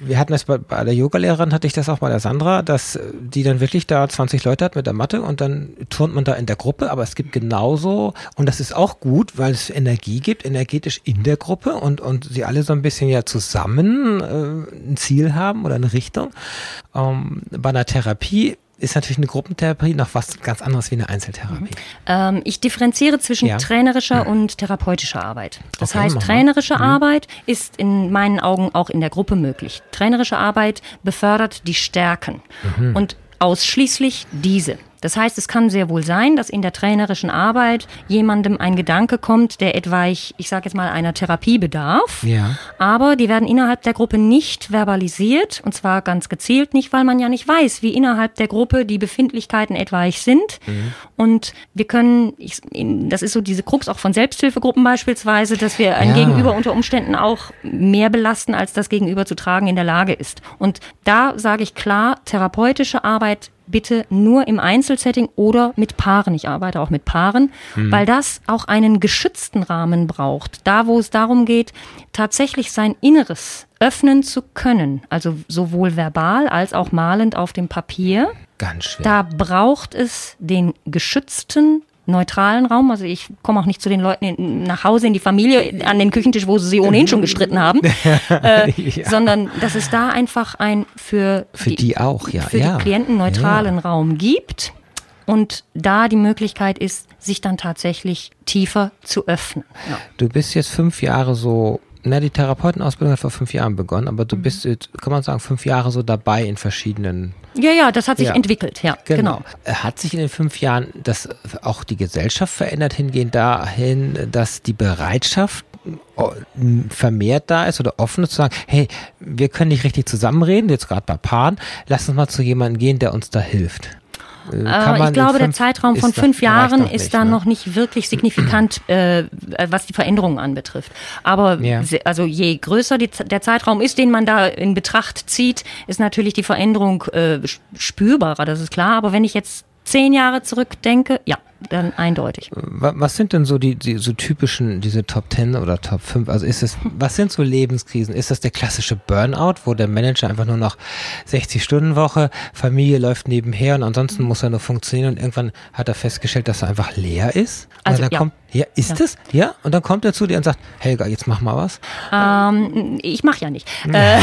wir hatten das bei, bei der Yogalehrerin, hatte ich das auch bei der Sandra, dass die dann wirklich da 20 Leute hat mit der Matte und dann turnt man da in der Gruppe, aber es gibt genauso, und das ist auch gut, weil es Energie gibt, energetisch in der Gruppe und, und sie alle so ein bisschen ja zusammen äh, ein Ziel haben oder eine Richtung. Ähm, bei einer Therapie ist natürlich eine Gruppentherapie noch was ganz anderes wie eine Einzeltherapie. Mhm. Ähm, ich differenziere zwischen ja. trainerischer mhm. und therapeutischer Arbeit. Das okay, heißt, trainerische mhm. Arbeit ist in meinen Augen auch in der Gruppe möglich. Trainerische Arbeit befördert die Stärken mhm. und ausschließlich diese. Das heißt, es kann sehr wohl sein, dass in der trainerischen Arbeit jemandem ein Gedanke kommt, der etwa, ich, ich sage jetzt mal, einer Therapie bedarf. Ja. Aber die werden innerhalb der Gruppe nicht verbalisiert und zwar ganz gezielt nicht, weil man ja nicht weiß, wie innerhalb der Gruppe die Befindlichkeiten etwaig sind. Mhm. Und wir können, ich, das ist so diese Krux auch von Selbsthilfegruppen beispielsweise, dass wir ein ja. Gegenüber unter Umständen auch mehr belasten, als das Gegenüber zu tragen in der Lage ist. Und da sage ich klar, therapeutische Arbeit bitte nur im Einzelsetting oder mit Paaren. Ich arbeite auch mit Paaren, mhm. weil das auch einen geschützten Rahmen braucht. Da, wo es darum geht, tatsächlich sein Inneres öffnen zu können, also sowohl verbal als auch malend auf dem Papier. Ganz schwer. Da braucht es den geschützten neutralen Raum. Also ich komme auch nicht zu den Leuten in, nach Hause in die Familie an den Küchentisch, wo sie sie ohnehin schon gestritten haben, *laughs* äh, ja. sondern dass es da einfach ein für, für die, die auch ja für ja. die Klienten neutralen ja. Raum gibt und da die Möglichkeit ist, sich dann tatsächlich tiefer zu öffnen. Du bist jetzt fünf Jahre so na, die Therapeutenausbildung hat vor fünf Jahren begonnen, aber du mhm. bist, kann man sagen, fünf Jahre so dabei in verschiedenen. Ja, ja, das hat sich ja. entwickelt, ja, genau. genau. Hat sich in den fünf Jahren das auch die Gesellschaft verändert, hingehend dahin, dass die Bereitschaft äh, vermehrt da ist oder offen ist zu sagen, hey, wir können nicht richtig zusammenreden, jetzt gerade bei Paaren, lass uns mal zu jemandem gehen, der uns da hilft. Äh, ich glaube, der Zeitraum von fünf Jahren ist da ne? noch nicht wirklich signifikant, *clears throat* äh, was die Veränderungen anbetrifft. Aber ja. also je größer die, der Zeitraum ist, den man da in Betracht zieht, ist natürlich die Veränderung äh, spürbarer, das ist klar. Aber wenn ich jetzt zehn Jahre zurückdenke, ja, dann eindeutig. Was sind denn so die, die so typischen, diese Top 10 oder Top 5? Also ist es, was sind so Lebenskrisen? Ist das der klassische Burnout, wo der Manager einfach nur noch 60 Stunden Woche, Familie läuft nebenher und ansonsten muss er nur funktionieren und irgendwann hat er festgestellt, dass er einfach leer ist? Also, dann ja. kommt ja, ist ja. es? Ja? Und dann kommt er zu dir und sagt, Helga, jetzt mach mal was. Ähm, ich mach ja nicht. äh,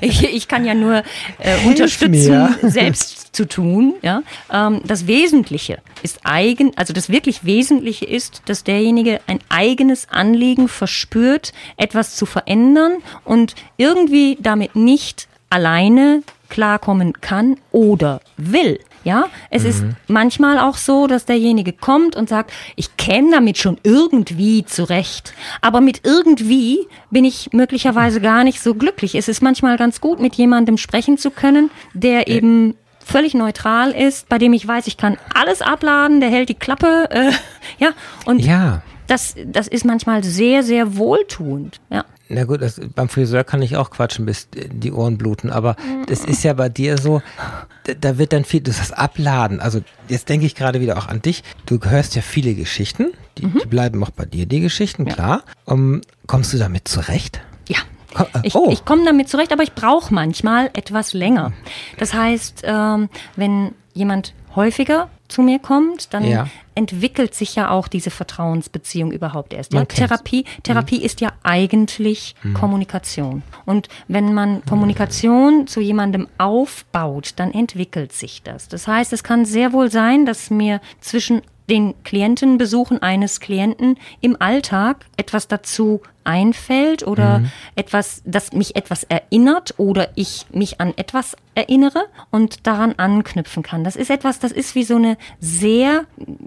*laughs* ich, ich, kann ja nur äh, unterstützen, mir. *laughs* selbst zu tun. Ja? Ähm, das Wesentliche ist eigen, also das wirklich Wesentliche ist, dass derjenige ein eigenes Anliegen verspürt, etwas zu verändern und irgendwie damit nicht alleine klarkommen kann oder will. Ja, es mhm. ist manchmal auch so, dass derjenige kommt und sagt, ich käme damit schon irgendwie zurecht. Aber mit irgendwie bin ich möglicherweise gar nicht so glücklich. Es ist manchmal ganz gut, mit jemandem sprechen zu können, der eben völlig neutral ist, bei dem ich weiß, ich kann alles abladen, der hält die Klappe, äh, *laughs* ja, und ja. Das, das ist manchmal sehr, sehr wohltuend, ja. Na gut, das, beim Friseur kann ich auch quatschen, bis die Ohren bluten, aber das ist ja bei dir so, da, da wird dann viel, das Abladen. Also jetzt denke ich gerade wieder auch an dich. Du hörst ja viele Geschichten, die, mhm. die bleiben auch bei dir, die Geschichten, ja. klar. Um, kommst du damit zurecht? Ja. Ich, oh. ich komme damit zurecht, aber ich brauche manchmal etwas länger. Das heißt, ähm, wenn jemand häufiger zu mir kommt, dann ja. entwickelt sich ja auch diese Vertrauensbeziehung überhaupt erst. Ja, Therapie, Therapie mhm. ist ja eigentlich mhm. Kommunikation. Und wenn man Kommunikation zu jemandem aufbaut, dann entwickelt sich das. Das heißt, es kann sehr wohl sein, dass mir zwischen den Klientenbesuchen eines Klienten im Alltag etwas dazu einfällt oder mhm. etwas, das mich etwas erinnert oder ich mich an etwas erinnere und daran anknüpfen kann. Das ist etwas, das ist wie so eine sehr,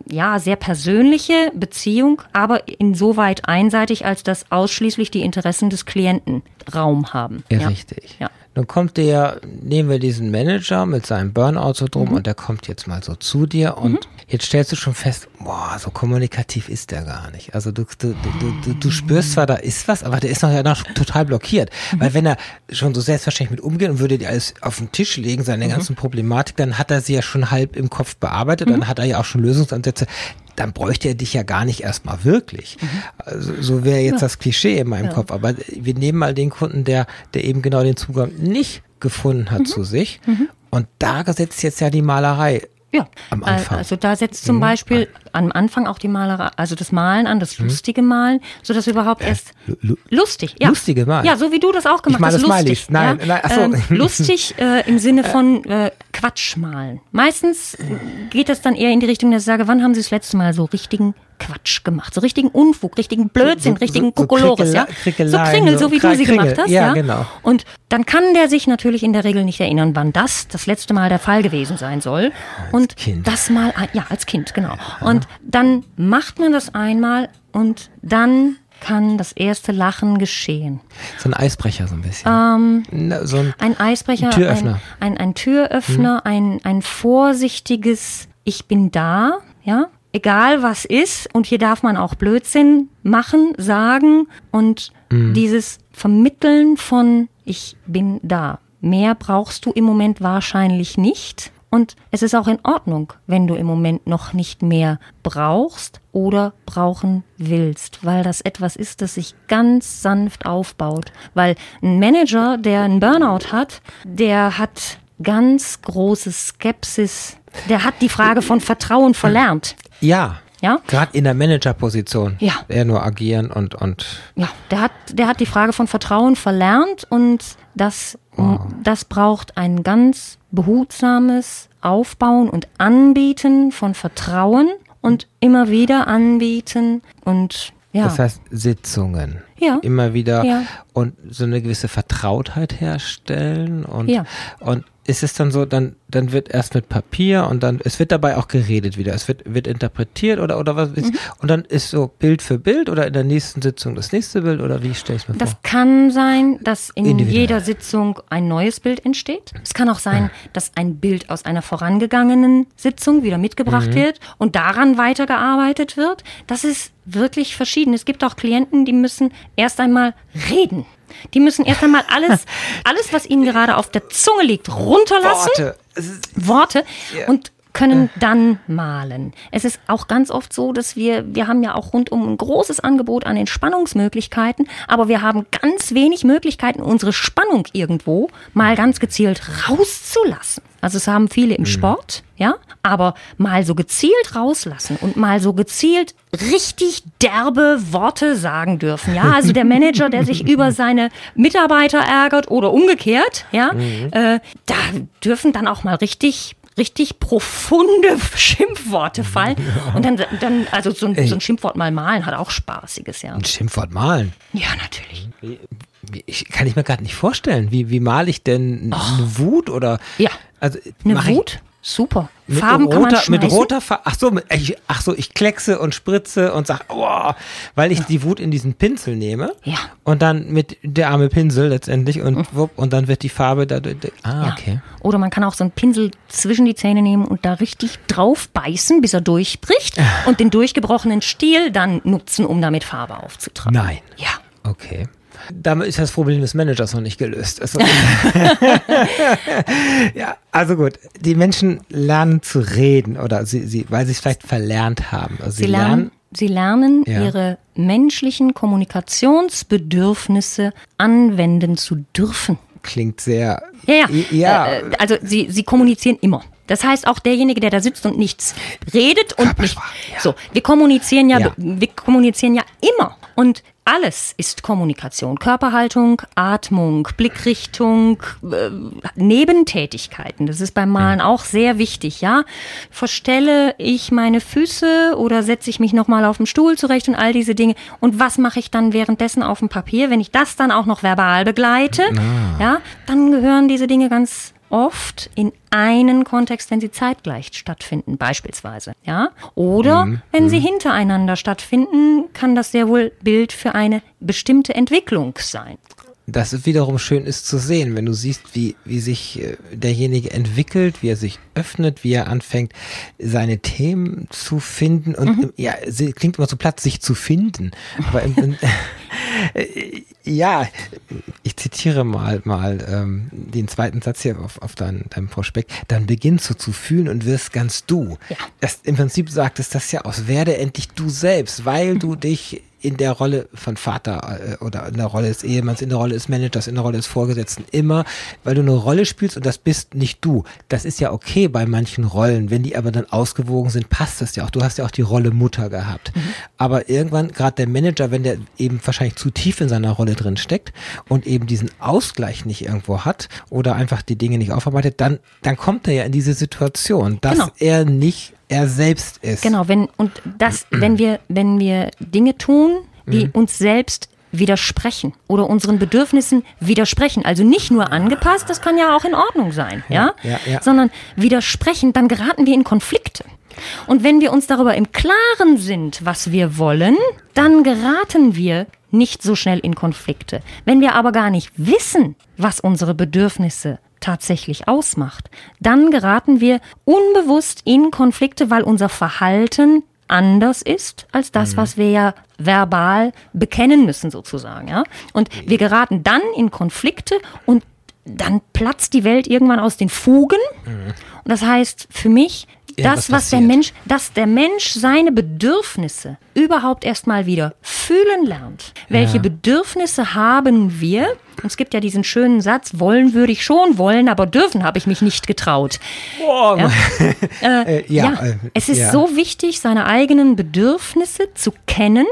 ja, sehr persönliche Beziehung, aber insoweit einseitig, als dass ausschließlich die Interessen des Klienten Raum haben. Ja, ja. richtig. Ja. Nun kommt der, nehmen wir diesen Manager mit seinem Burnout-Syndrom mhm. und der kommt jetzt mal so zu dir und mhm. jetzt stellst du schon fest, boah, so kommunikativ ist der gar nicht. Also du, du, du, du, du spürst zwar, da ist was, aber der ist noch ja noch total blockiert. Mhm. Weil wenn er schon so selbstverständlich mit umgeht und würde dir alles auf den Tisch legen, seine mhm. ganzen Problematik, dann hat er sie ja schon halb im Kopf bearbeitet, dann mhm. hat er ja auch schon Lösungsansätze dann bräuchte er dich ja gar nicht erstmal wirklich. Mhm. Also, so wäre jetzt ja. das Klischee in meinem ja. Kopf. Aber wir nehmen mal den Kunden, der, der eben genau den Zugang nicht gefunden hat mhm. zu sich. Mhm. Und da setzt jetzt ja die Malerei ja, am Anfang. Also da setzt zum mhm. Beispiel am Anfang auch die Malerei, also das Malen an, das mhm. lustige Malen, so dass überhaupt äh, erst lustig, ja. Lustige Malen. Ja, so wie du das auch gemacht hast. Ich das lustig. Nein, ja? nein, achso. Ähm, *laughs* lustig äh, im Sinne von äh, Quatsch malen. Meistens geht das dann eher in die Richtung, dass ich sage, wann haben Sie das letzte Mal so richtigen Quatsch gemacht, so richtigen Unfug, richtigen Blödsinn, so, richtigen so, Kokolores, ja. So Kringel, so wie du sie gemacht hast, ja. ja. Genau. Und dann kann der sich natürlich in der Regel nicht erinnern, wann das das letzte Mal der Fall gewesen sein soll. Als und kind. das mal, ja, als Kind, genau. Und dann macht man das einmal und dann kann das erste Lachen geschehen. So ein Eisbrecher so ein bisschen. Ähm, so ein, ein, Eisbrecher, ein Türöffner, ein, ein, ein Türöffner, hm. ein, ein vorsichtiges Ich bin da, ja, egal was ist. Und hier darf man auch Blödsinn machen, sagen und mhm. dieses Vermitteln von ich bin da. Mehr brauchst du im Moment wahrscheinlich nicht. Und es ist auch in Ordnung, wenn du im Moment noch nicht mehr brauchst oder brauchen willst, weil das etwas ist, das sich ganz sanft aufbaut. Weil ein Manager, der einen Burnout hat, der hat ganz große Skepsis. Der hat die Frage von Vertrauen verlernt. Ja. Ja? Gerade in der Managerposition. Ja. Er nur agieren und, und. Ja, der hat, der hat die Frage von Vertrauen verlernt und das, wow. das braucht ein ganz behutsames Aufbauen und Anbieten von Vertrauen und immer wieder anbieten und ja. Das heißt Sitzungen. Ja. Immer wieder ja. und so eine gewisse Vertrautheit herstellen und, ja. und ist es dann so, dann, dann wird erst mit Papier und dann, es wird dabei auch geredet wieder. Es wird, wird interpretiert oder, oder was ist, mhm. und dann ist so Bild für Bild oder in der nächsten Sitzung das nächste Bild oder wie stelle ich mir das vor? Das kann sein, dass in jeder Sitzung ein neues Bild entsteht. Es kann auch sein, ja. dass ein Bild aus einer vorangegangenen Sitzung wieder mitgebracht mhm. wird und daran weitergearbeitet wird. Das ist wirklich verschieden. Es gibt auch Klienten, die müssen erst einmal reden. Die müssen erst einmal alles, *laughs* alles, was ihnen gerade auf der Zunge liegt, runterlassen. Worte. Worte. Ja. Und können dann malen. Es ist auch ganz oft so, dass wir, wir haben ja auch rundum ein großes Angebot an Entspannungsmöglichkeiten, aber wir haben ganz wenig Möglichkeiten, unsere Spannung irgendwo mal ganz gezielt rauszulassen. Also es haben viele im mhm. Sport, ja, aber mal so gezielt rauslassen und mal so gezielt richtig derbe Worte sagen dürfen, ja. Also der Manager, der sich *laughs* über seine Mitarbeiter ärgert oder umgekehrt, ja, mhm. äh, da dürfen dann auch mal richtig richtig profunde *laughs* Schimpfworte fallen. Ja. Und dann, dann also so ein, so ein, Schimpfwort mal malen hat auch Spaßiges, ja. Ein Schimpfwort malen? Ja, natürlich. Ich, kann ich mir gerade nicht vorstellen. Wie, wie male ich denn oh. eine Wut oder? Ja. Also, eine Wut? Super. Mit Farben roter, kann man schmeißen. mit roter Farbe. Ach so, ich, ach so, ich kleckse und spritze und sag, oh, weil ich die Wut in diesen Pinsel nehme. Ja. Und dann mit der arme Pinsel letztendlich und wupp, und dann wird die Farbe da. Ah, Ja. okay. Oder man kann auch so einen Pinsel zwischen die Zähne nehmen und da richtig drauf beißen, bis er durchbricht und den durchgebrochenen Stiel dann nutzen, um damit Farbe aufzutragen. Nein. Ja. Okay. Damit ist das Problem des Managers noch nicht gelöst. Also, *laughs* ja, also gut. Die Menschen lernen zu reden oder sie, sie weil sie es vielleicht verlernt haben. Also Sie lernen, sie lernen Ja. ihre menschlichen Kommunikationsbedürfnisse anwenden zu dürfen. klingt sehr. Ja, ja. ja Äh, also sie, sie kommunizieren immer. Das heißt, auch derjenige, der da sitzt und nichts redet und nicht. Ja. So, wir kommunizieren ja, Ja. wir kommunizieren ja immer. Und alles ist Kommunikation. Körperhaltung, Atmung, Blickrichtung, äh, Nebentätigkeiten. Das ist beim Malen auch sehr wichtig, ja. Verstelle ich meine Füße oder setze ich mich nochmal auf dem Stuhl zurecht und all diese Dinge. Und was mache ich dann währenddessen auf dem Papier? Wenn ich das dann auch noch verbal begleite, ja, dann gehören diese Dinge ganz oft in einen Kontext, wenn sie zeitgleich stattfinden, beispielsweise, ja. Oder wenn sie hintereinander stattfinden, kann das sehr wohl Bild für eine bestimmte Entwicklung sein. Das ist wiederum schön ist zu sehen, wenn du siehst, wie, wie sich äh, derjenige entwickelt, wie er sich öffnet, wie er anfängt, seine Themen zu finden und Mhm. ja, sie klingt immer so platt, sich zu finden. Aber im, im, *laughs* ja, ich zitiere mal mal ähm, den zweiten Satz hier auf, auf dein, deinem Prospekt. Dann beginnst du zu fühlen und wirst ganz du. Ja. Das, Im Prinzip sagt es das ja aus. Werde endlich du selbst, weil du dich in der Rolle von Vater äh, oder in der Rolle des Ehemanns, in der Rolle des Managers, in der Rolle des Vorgesetzten immer, weil du eine Rolle spielst und das bist nicht du. Das ist ja okay bei manchen Rollen, wenn die aber dann ausgewogen sind, passt das ja auch. Du hast ja auch die Rolle Mutter gehabt. Aber irgendwann, gerade der Manager, wenn der eben wahrscheinlich zu tief in seiner Rolle drin steckt und eben diesen Ausgleich nicht irgendwo hat oder einfach die Dinge nicht aufarbeitet, dann, dann kommt er ja in diese Situation, dass Genau. er nicht er selbst ist. Genau, wenn und das, wenn wir, wenn wir Dinge tun, die uns selbst widersprechen oder unseren Bedürfnissen widersprechen, also nicht nur angepasst, das kann ja auch in Ordnung sein, ja, ja, ja. sondern widersprechen, dann geraten wir in Konflikte. Und wenn wir uns darüber im Klaren sind, was wir wollen, dann geraten wir nicht so schnell in Konflikte. Wenn wir aber gar nicht wissen, was unsere Bedürfnisse tatsächlich ausmacht, dann geraten wir unbewusst in Konflikte, weil unser Verhalten anders ist als das, was wir ja verbal bekennen müssen sozusagen, ja? Und wir geraten dann in Konflikte und dann platzt die Welt irgendwann aus den Fugen. Und das heißt für mich, das, was der. Mensch, dass der Mensch seine Bedürfnisse überhaupt erstmal wieder fühlen lernt. Welche Ja. Bedürfnisse haben wir? Und es gibt ja diesen schönen Satz, wollen würde ich schon wollen, aber dürfen habe ich mich nicht getraut. Boah, Ja. *laughs* äh, ja, Ja, äh, es ist so wichtig, seine eigenen Bedürfnisse zu kennen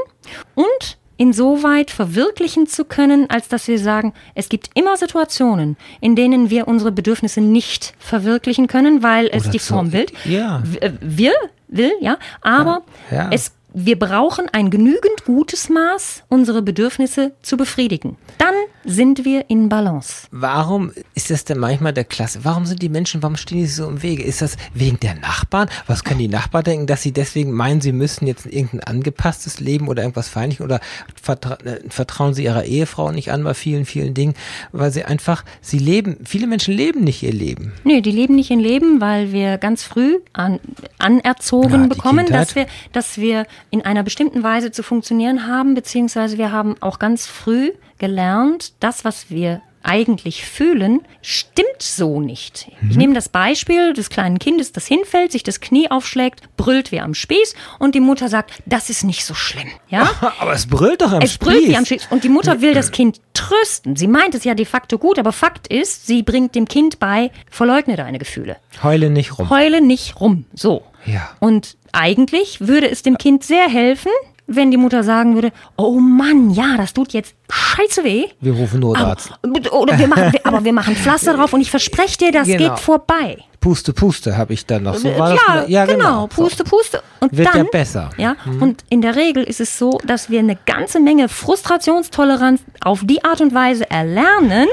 und insoweit verwirklichen zu können, als dass wir sagen, es gibt immer Situationen, in denen wir unsere Bedürfnisse nicht verwirklichen können, weil es Oder die Form will. ja. Äh, Wir will, ja, aber Ja, ja. es wir brauchen ein genügend gutes Maß, unsere Bedürfnisse zu befriedigen. Dann sind wir in Balance. Warum ist das denn manchmal der Klasse? Warum sind die Menschen, warum stehen die so im Wege? Ist das wegen der Nachbarn? Was können die Nachbarn denken, dass sie deswegen meinen, sie müssen jetzt irgendein angepasstes Leben oder irgendwas vereinlichen oder vertra äh, vertrauen sie ihrer Ehefrau nicht an bei vielen, vielen Dingen, weil sie einfach, sie leben, viele Menschen leben nicht ihr Leben. Nee, die leben nicht ihr Leben, weil wir ganz früh an, anerzogen die bekommen, dass wir, dass wir in einer bestimmten Weise zu funktionieren haben, beziehungsweise wir haben auch ganz früh gelernt, das, was wir eigentlich fühlen, stimmt so nicht. Mhm. Ich nehme das Beispiel des kleinen Kindes, das hinfällt, sich das Knie aufschlägt, brüllt wie am Spieß und die Mutter sagt, das ist nicht so schlimm. Ja? *laughs* Aber es brüllt doch am Es brüllt wie Spieß. am Spieß. Und die Mutter will das *clears throat* Kind trösten. Sie meint es ja de facto gut, aber Fakt ist, sie bringt dem Kind bei, verleugne deine Gefühle. Heule nicht rum. Heule nicht rum. So. Ja. Und eigentlich würde es dem Kind sehr helfen, wenn die Mutter sagen würde, oh Mann, ja, das tut jetzt scheiße weh. Wir rufen Notarzt. Aber, oder wir machen, aber wir machen Pflaster drauf und ich verspreche dir, das Genau. geht vorbei. Puste, puste habe ich dann noch. So war ja, ja, genau. Puste, puste. Und Wird ja dann, besser. Mhm. Ja, und in der Regel ist es so, dass wir eine ganze Menge Frustrationstoleranz auf die Art und Weise erlernen,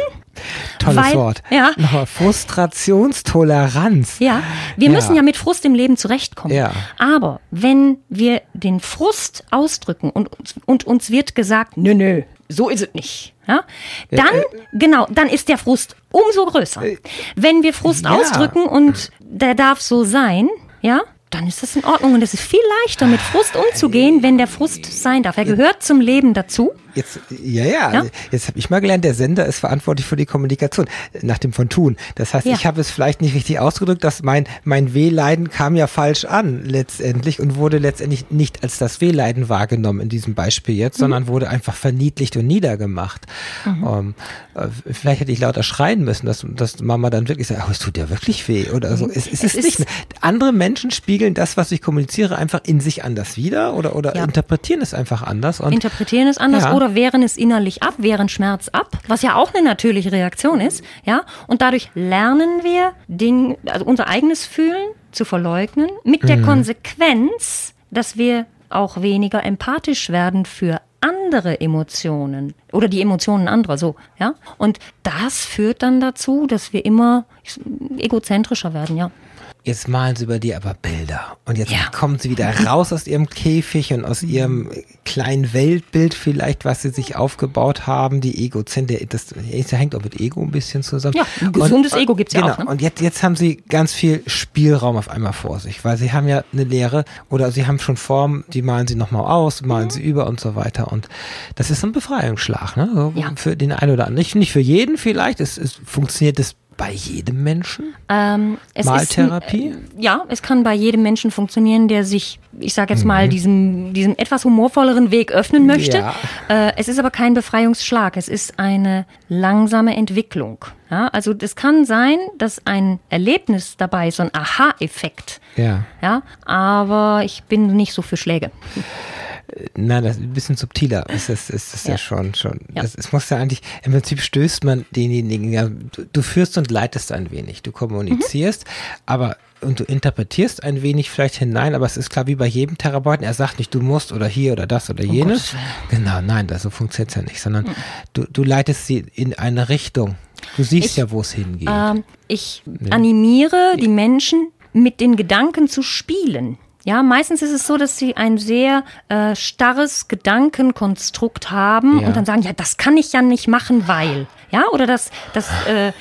Tolles Weil, Wort. Ja. Nochmal Frustrationstoleranz. Ja, wir ja. müssen ja mit Frust im Leben zurechtkommen. Ja. Aber wenn wir den Frust ausdrücken und, und uns wird gesagt, nö, nö, so ist es nicht. Ja? Dann, äh, genau, dann ist der Frust umso größer. Äh, wenn wir Frust ja. ausdrücken und der darf so sein, ja, dann ist das in Ordnung. Und es ist viel leichter, mit Frust umzugehen, wenn der Frust sein darf. Er gehört zum Leben dazu. Jetzt, ja, ja, ja? jetzt habe ich mal gelernt, der Sender ist verantwortlich für die Kommunikation, nach dem von tun. Das heißt, ja. ich habe es vielleicht nicht richtig ausgedrückt, dass mein, mein Wehleiden kam ja falsch an letztendlich und wurde letztendlich nicht als das Wehleiden wahrgenommen in diesem Beispiel jetzt, mhm. sondern wurde einfach verniedlicht und niedergemacht. Mhm. Um, ähm, äh, vielleicht hätte ich lauter schreien müssen, dass, dass Mama dann wirklich sagt, oh, es tut ja wirklich weh oder so. Es, es, es ist nicht. Andere Menschen spiegeln das, was ich kommuniziere, einfach in sich anders wieder oder, oder ja. interpretieren es einfach anders. Und interpretieren es anders ja oder wehren es innerlich ab, wehren Schmerz ab, was ja auch eine natürliche Reaktion ist, ja. Und dadurch lernen wir den, also unser eigenes Fühlen zu verleugnen, mit der mhm. Konsequenz, dass wir auch weniger empathisch werden für andere Emotionen oder die Emotionen anderer, so, ja. Und das führt dann dazu, dass wir immer egozentrischer werden, ja. Jetzt malen sie über dir aber Bilder. Und jetzt ja. kommen sie wieder raus aus ihrem Käfig und aus ihrem kleinen Weltbild vielleicht, was sie sich aufgebaut haben. Die Egozentren, das, das hängt auch mit Ego ein bisschen zusammen. Ja, ein gesundes und, Ego gibt's genau, ja auch. Ne? Und jetzt, jetzt haben sie ganz viel Spielraum auf einmal vor sich, weil sie haben ja eine Lehre oder sie haben schon Formen, die malen sie nochmal aus, malen mhm. sie über und so weiter. Und das ist ein Befreiungsschlag, ne? So ja. Für den einen oder anderen. Nicht, nicht für jeden vielleicht. Es, es funktioniert das bei jedem Menschen? Ähm, Maltherapie? Ist, äh, ja, es kann bei jedem Menschen funktionieren, der sich, ich sage jetzt mhm. mal, diesem, diesem etwas humorvolleren Weg öffnen möchte. Ja. Äh, es ist aber kein Befreiungsschlag, es ist eine langsame Entwicklung. Ja, also es kann sein, dass ein Erlebnis dabei ist, so ein Aha-Effekt. Ja. ja. Aber ich bin nicht so für Schläge. Nein, das ist ein bisschen subtiler. Es ist, ist, ist ja. ja. schon, schon. Ja. Es, es muss ja eigentlich, im Prinzip stößt man denjenigen, ja, du, du führst und leitest ein wenig. Du kommunizierst, mhm. aber und du interpretierst ein wenig vielleicht hinein, aber es ist klar wie bei jedem Therapeuten, er sagt nicht, du musst oder hier oder das oder jenes. Oh genau, nein, das, so funktioniert es ja nicht, sondern mhm. du, du leitest sie in eine Richtung. Du siehst ich, ja, wo es hingeht. Ähm, ich animiere die Menschen, mit den Gedanken zu spielen. Ja, meistens ist es so, dass sie ein sehr äh, starres Gedankenkonstrukt haben ja. und dann sagen, ja, das kann ich ja nicht machen, weil. Ja, oder das, das, äh,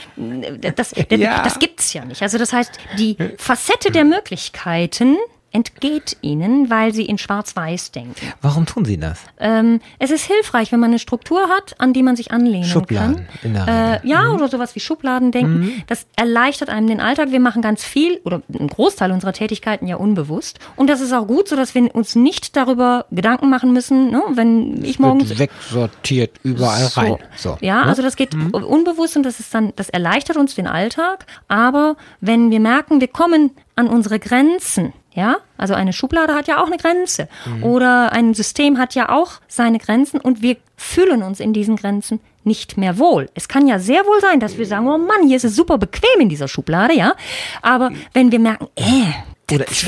das, ja. das gibt's ja nicht. Also das heißt, die Facette der Möglichkeiten entgeht ihnen, weil sie in Schwarz-Weiß denken. Warum tun sie das? Ähm, es ist hilfreich, wenn man eine Struktur hat, an die man sich anlehnen Schubladen kann. Regel. Äh, ja, mhm. oder sowas wie Schubladen denken. Mhm. Das erleichtert einem den Alltag. Wir machen ganz viel oder einen Großteil unserer Tätigkeiten ja unbewusst. Und das ist auch gut, so dass wir uns nicht darüber Gedanken machen müssen, ne? wenn ich morgens wegsortiert überall so. rein. So, ja, ne? also das geht mhm. unbewusst und das ist dann, das erleichtert uns den Alltag. Aber wenn wir merken, wir kommen an unsere Grenzen, ja, also eine Schublade hat ja auch eine Grenze. Mhm. Oder ein System hat ja auch seine Grenzen und wir fühlen uns in diesen Grenzen nicht mehr wohl. Es kann ja sehr wohl sein, dass wir sagen, oh Mann, hier ist es super bequem in dieser Schublade, ja. Aber wenn wir merken, äh, oder ich,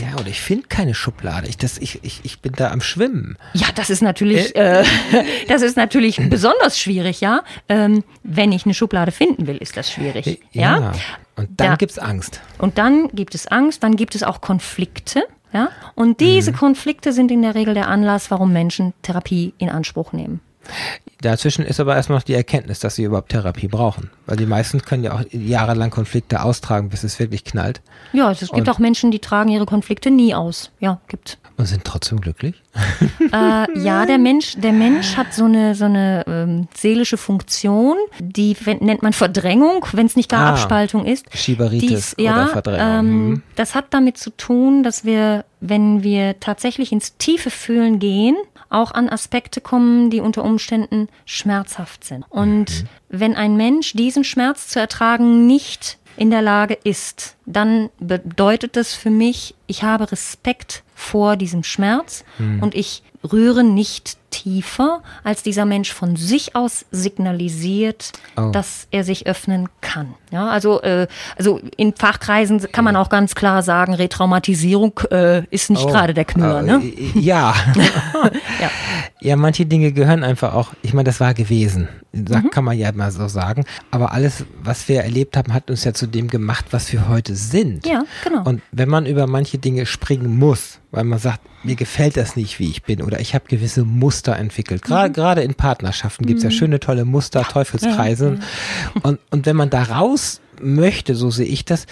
ja, oder ich finde keine Schublade. Ich, das, ich, ich, ich bin da am Schwimmen. Ja, das ist natürlich, äh, äh *laughs* das ist natürlich besonders schwierig, ja. Ähm, wenn ich eine Schublade finden will, ist das schwierig. Äh, ja. ja. Und dann da, gibt es Angst. Und dann gibt es Angst, dann gibt es auch Konflikte. Ja? Und diese mhm. Konflikte sind in der Regel der Anlass, warum Menschen Therapie in Anspruch nehmen. Dazwischen ist aber erstmal noch die Erkenntnis, dass sie überhaupt Therapie brauchen. Weil die meisten können ja auch jahrelang Konflikte austragen, bis es wirklich knallt. Ja, es gibt Und auch Menschen, die tragen ihre Konflikte nie aus. Ja, gibt. Und sind trotzdem glücklich? Äh, ja, der Mensch, der Mensch hat so eine, so eine ähm, seelische Funktion, die nennt man Verdrängung, wenn es nicht gar ah, Abspaltung ist. Schieberitis Dies, ja, oder Verdrängung. Ähm, mhm. Das hat damit zu tun, dass wir, wenn wir tatsächlich ins tiefe Fühlen gehen, auch an Aspekte kommen, die unter Umständen schmerzhaft sind. Und mhm. wenn ein Mensch diesen Schmerz zu ertragen nicht in der Lage ist, dann bedeutet das für mich, ich habe Respekt vor diesem Schmerz mhm. und ich rühre nicht tiefer, als dieser Mensch von sich aus signalisiert, oh. dass er sich öffnen kann. Ja, also, äh, also in Fachkreisen kann man auch ganz klar sagen, Retraumatisierung äh, ist nicht oh. gerade der Knüller. Ne? Äh, ja. *laughs* *laughs* ja. ja, manche Dinge gehören einfach auch, ich meine, das war gewesen. Das mhm. kann man ja mal so sagen. Aber alles, was wir erlebt haben, hat uns ja zu dem gemacht, was wir heute sind. Ja, genau. Und wenn man über manche Dinge springen muss, weil man sagt, mir gefällt das nicht, wie ich bin, oder ich habe gewisse Muster entwickelt. Gerade, mhm. gerade in Partnerschaften gibt es ja mhm. schöne, tolle Muster, Teufelskreise. Und, und wenn man da raus möchte, so sehe ich das,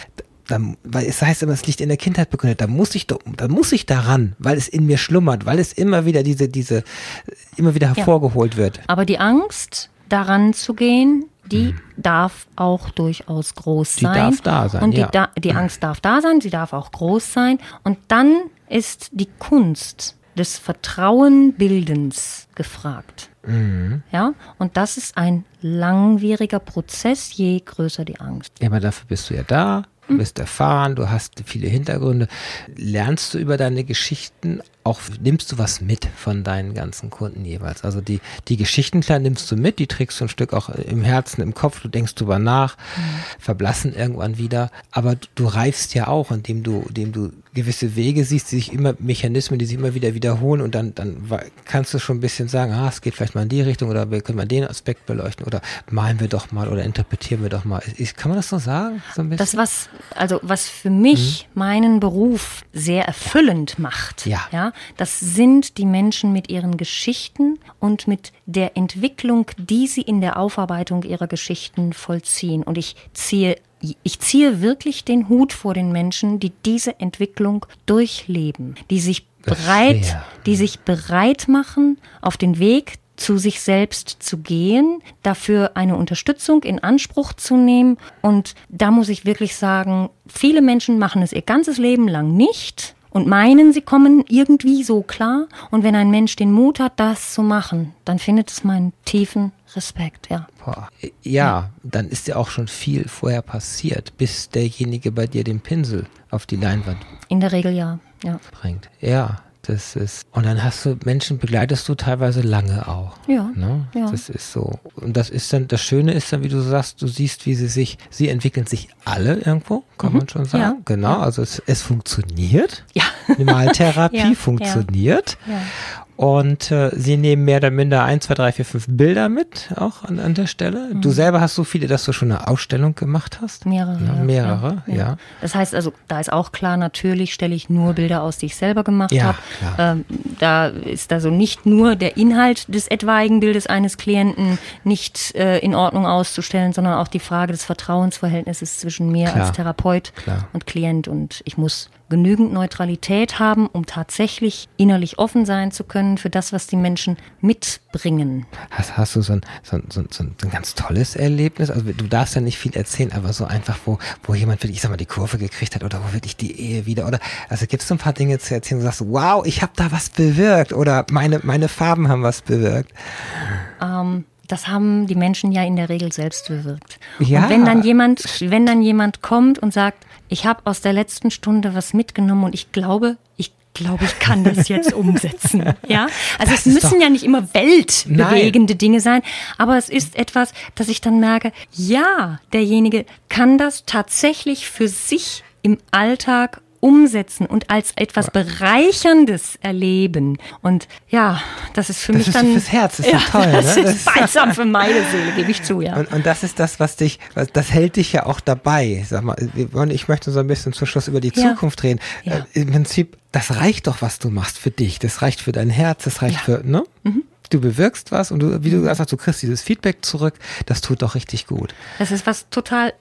dann, weil es heißt immer, es liegt in der Kindheit begründet, da muss ich, da muss ich daran, weil es in mir schlummert, weil es immer wieder diese, diese, immer wieder hervorgeholt ja. wird. Aber die Angst, daran zu gehen, die hm. darf auch durchaus groß sein. Die darf da sein. Und die, ja. da, die Angst darf da sein, sie darf auch groß sein. Und dann ist die Kunst des Vertrauenbildens gefragt. Mhm. Ja, und das ist ein langwieriger Prozess, je größer die Angst. Ja, aber dafür bist du ja da, du mhm. bist erfahren, du hast viele Hintergründe. Lernst du über deine Geschichten auch nimmst du was mit von deinen ganzen Kunden jeweils. Also die, die Geschichten klar nimmst du mit, die trägst du ein Stück auch im Herzen, im Kopf, du denkst drüber nach, mhm. verblassen irgendwann wieder. Aber du reifst ja auch, indem du, indem du gewisse Wege siehst, die sich immer, Mechanismen, die sich immer wieder wiederholen und dann, dann kannst du schon ein bisschen sagen, ah, es geht vielleicht mal in die Richtung oder wir können mal den Aspekt beleuchten oder malen wir doch mal oder interpretieren wir doch mal. Kann man das so sagen? So das, was, also was für mich mhm. meinen Beruf sehr erfüllend macht, ja. ja, das sind die Menschen mit ihren Geschichten und mit der Entwicklung, die sie in der Aufarbeitung ihrer Geschichten vollziehen. Und ich ziehe ich ziehe wirklich den Hut vor den Menschen, die diese Entwicklung durchleben, die sich bereit, die sich bereit machen, auf den Weg zu sich selbst zu gehen, dafür eine Unterstützung in Anspruch zu nehmen. Und da muss ich wirklich sagen, viele Menschen machen es ihr ganzes Leben lang nicht und meinen, sie kommen irgendwie so klar. Und wenn ein Mensch den Mut hat, das zu machen, dann findet es meinen tiefen Respekt, ja. Boah. Ja, ja, dann ist ja auch schon viel vorher passiert, bis derjenige bei dir den Pinsel auf die Leinwand. In der Regel ja, ja. Bringt. Ja, das ist, und dann hast du Menschen, begleitest du teilweise lange auch. Ja, ne? ja. Das ist so. Und das ist dann, das Schöne ist dann, wie du sagst, du siehst, wie sie sich, sie entwickeln sich alle irgendwo, kann mhm. man schon sagen. Ja. Genau, also es, es funktioniert. Ja. Maltherapie *laughs* ja. funktioniert. Ja. Und äh, sie nehmen mehr oder minder ein, zwei, drei, vier, fünf Bilder mit, auch an, an der Stelle. Mhm. Du selber hast so viele, dass du schon eine Ausstellung gemacht hast? Mehrere. Ja, mehrere, ja, ja. Das heißt also, da ist auch klar, natürlich stelle ich nur Bilder aus, die ich selber gemacht ja, habe. Ähm, da ist also nicht nur der Inhalt des etwaigen Bildes eines Klienten nicht äh, in Ordnung auszustellen, sondern auch die Frage des Vertrauensverhältnisses zwischen mir klar, als Therapeut klar. und Klient. Und ich muss genügend Neutralität haben, um tatsächlich innerlich offen sein zu können für das, was die Menschen mitbringen. Hast, hast du so ein, so, so, so ein ganz tolles Erlebnis? Also du darfst ja nicht viel erzählen, aber so einfach, wo, wo jemand wirklich, ich sag mal, die Kurve gekriegt hat oder wo wirklich die Ehe wieder oder also gibt es so ein paar Dinge zu erzählen, wo du sagst, wow, ich habe da was bewirkt oder meine, meine Farben haben was bewirkt? Ähm, das haben die Menschen ja in der Regel selbst bewirkt. Ja. Und wenn dann jemand, wenn dann jemand kommt und sagt, ich habe aus der letzten Stunde was mitgenommen und ich glaube, ich glaube, ich kann das jetzt *laughs* umsetzen. Ja, also das es müssen ja nicht immer weltbewegende Nein. Dinge sein, aber es ist etwas, dass ich dann merke, ja, derjenige kann das tatsächlich für sich im Alltag umsetzen und als etwas Bereicherndes erleben. Und ja, das ist für das mich ist dann. Fürs Herz, das ist ja, toll. Das ne? ist balsam *laughs* für meine Seele, gebe ich zu, ja. Und, und, das ist das, was dich, das hält dich ja auch dabei. Sag mal, ich möchte so ein bisschen zum Schluss über die ja. Zukunft reden. Ja. Äh, Im Prinzip, das reicht doch, was du machst für dich. Das reicht für dein Herz, das reicht für, ne? Mhm du bewirkst was und du, wie du gesagt hast, du kriegst dieses Feedback zurück, das tut doch richtig gut. Das ist was total,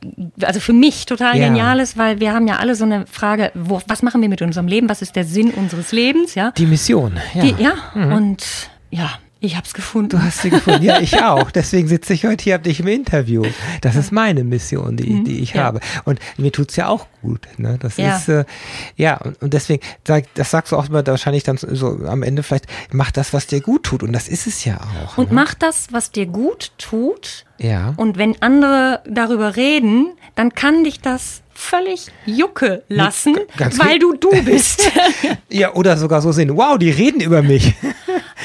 also für mich total ja. geniales, weil wir haben ja alle so eine Frage, wo, was machen wir mit unserem Leben, was ist der Sinn unseres Lebens, ja? Die Mission, ja. Die, ja, mhm. und ja, Ich habe es gefunden. Du hast sie gefunden. Ja, ich auch. Deswegen sitze ich heute hier, habe dich im Interview. Das ist meine Mission, die, die ich ja. habe. Und mir tut es ja auch gut. Ne? Das ja. ist, äh, ja, und, deswegen, das sagst du auch immer wahrscheinlich dann so am Ende vielleicht, mach das, was dir gut tut. Und das ist es ja auch. Und ne? mach das, was dir gut tut. Ja. Und wenn andere darüber reden, dann kann dich das völlig jucke lassen, Ganz weil du du *laughs* bist. ja, oder sogar so sehen, wow, die reden über mich. *laughs*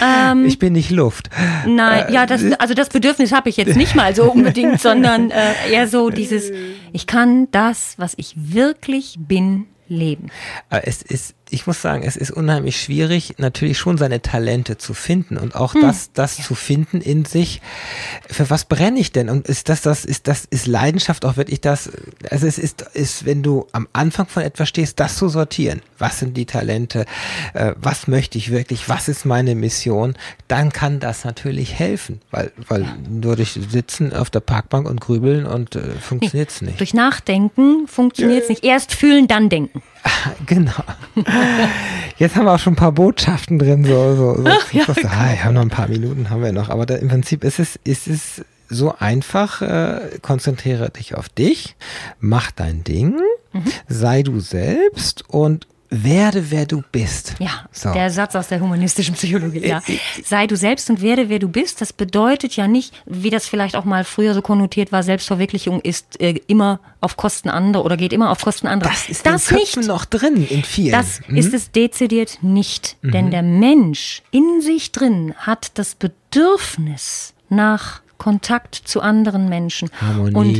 Ähm, ich bin nicht Luft. Nein, äh, ja, das, also das Bedürfnis habe ich jetzt nicht mal so unbedingt, *laughs* sondern äh, eher so dieses, ich kann das, was ich wirklich bin, leben. Äh, es ist ich muss sagen, es ist unheimlich schwierig, natürlich schon seine Talente zu finden und auch hm. das, das ja. zu finden in sich. Für was brenne ich denn? Und ist das, das, ist das, ist Leidenschaft auch wirklich das? Also es ist, ist, wenn du am Anfang von etwas stehst, das zu sortieren. Was sind die Talente? Äh, was möchte ich wirklich? Was ist meine Mission? Dann kann das natürlich helfen, weil, weil ja. nur durch Sitzen auf der Parkbank und grübeln und äh, funktioniert es nee. nicht. Durch Nachdenken funktioniert es nicht. Erst fühlen, dann denken. *laughs* genau. Jetzt haben wir auch schon ein paar Botschaften drin. So, so, so. Ach, ja, ah, wir haben noch ein paar Minuten, haben wir noch. Aber da, im Prinzip ist es, ist es so einfach. Äh, konzentriere dich auf dich, mach dein Ding, mhm. sei du selbst und werde, wer du bist. Ja, so. der Satz aus der humanistischen Psychologie. Ja. *laughs* Sei du selbst und werde, wer du bist. Das bedeutet ja nicht, wie das vielleicht auch mal früher so konnotiert war, Selbstverwirklichung ist äh, immer auf Kosten anderer oder geht immer auf Kosten anderer. Das ist das nicht noch drin in vielen. Das mhm. ist es dezidiert nicht. Mhm. Denn der Mensch in sich drin hat das Bedürfnis nach Kontakt zu anderen Menschen. Harmonie. Und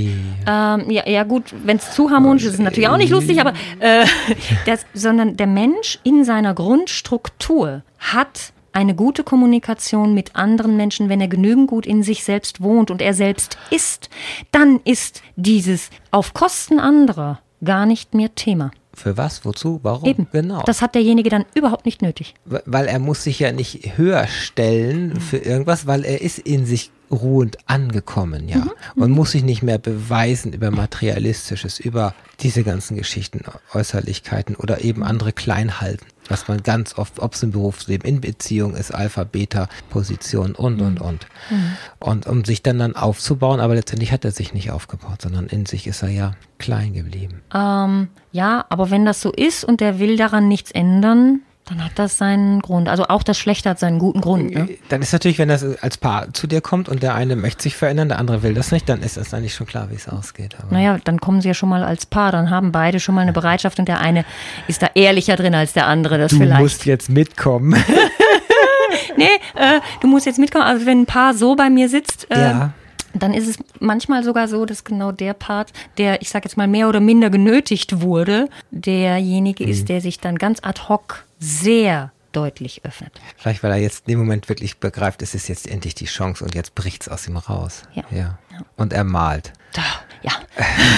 ähm, ja, ja gut, wenn es zu harmonisch ist, ist es natürlich auch nicht lustig, aber äh, *laughs* das, sondern der Mensch in seiner Grundstruktur hat eine gute Kommunikation mit anderen Menschen, wenn er genügend gut in sich selbst wohnt und er selbst ist, dann ist dieses auf Kosten anderer gar nicht mehr Thema. Für was? Wozu? Warum? Eben. Genau. Das hat derjenige dann überhaupt nicht nötig. Weil er muss sich ja nicht höher stellen für irgendwas, weil er ist in sich ruhend angekommen, ja. Mhm. Und muss sich nicht mehr beweisen über Materialistisches, über diese ganzen Geschichten, Äußerlichkeiten oder eben andere Kleinhalten, was man ganz oft, ob es im Berufsleben, in Beziehung ist, Alpha, Beta, Position und, und, mhm. und. Mhm. Und um sich dann dann aufzubauen, aber letztendlich hat er sich nicht aufgebaut, sondern in sich ist er ja klein geblieben. Ähm, ja, aber wenn das so ist und der will daran nichts ändern, dann hat das seinen Grund. Also auch das Schlechte hat seinen guten Grund. Ne? Dann ist natürlich, wenn das als Paar zu dir kommt und der eine möchte sich verändern, der andere will das nicht, dann ist das eigentlich schon klar, wie es ausgeht. Aber naja, dann kommen sie ja schon mal als Paar, dann haben beide schon mal eine Bereitschaft und der eine ist da ehrlicher drin als der andere. Das du vielleicht. musst jetzt mitkommen. *laughs* nee, äh, du musst jetzt mitkommen. Also wenn ein Paar so bei mir sitzt, äh, ja dann ist es manchmal sogar so, dass genau der Part, der, ich sag jetzt mal, mehr oder minder genötigt wurde, derjenige mhm. ist, der sich dann ganz ad hoc sehr deutlich öffnet. Vielleicht, weil er jetzt in dem Moment wirklich begreift, es ist jetzt endlich die Chance und jetzt bricht es aus ihm raus. Ja. ja. ja. Und er malt. Da, ja.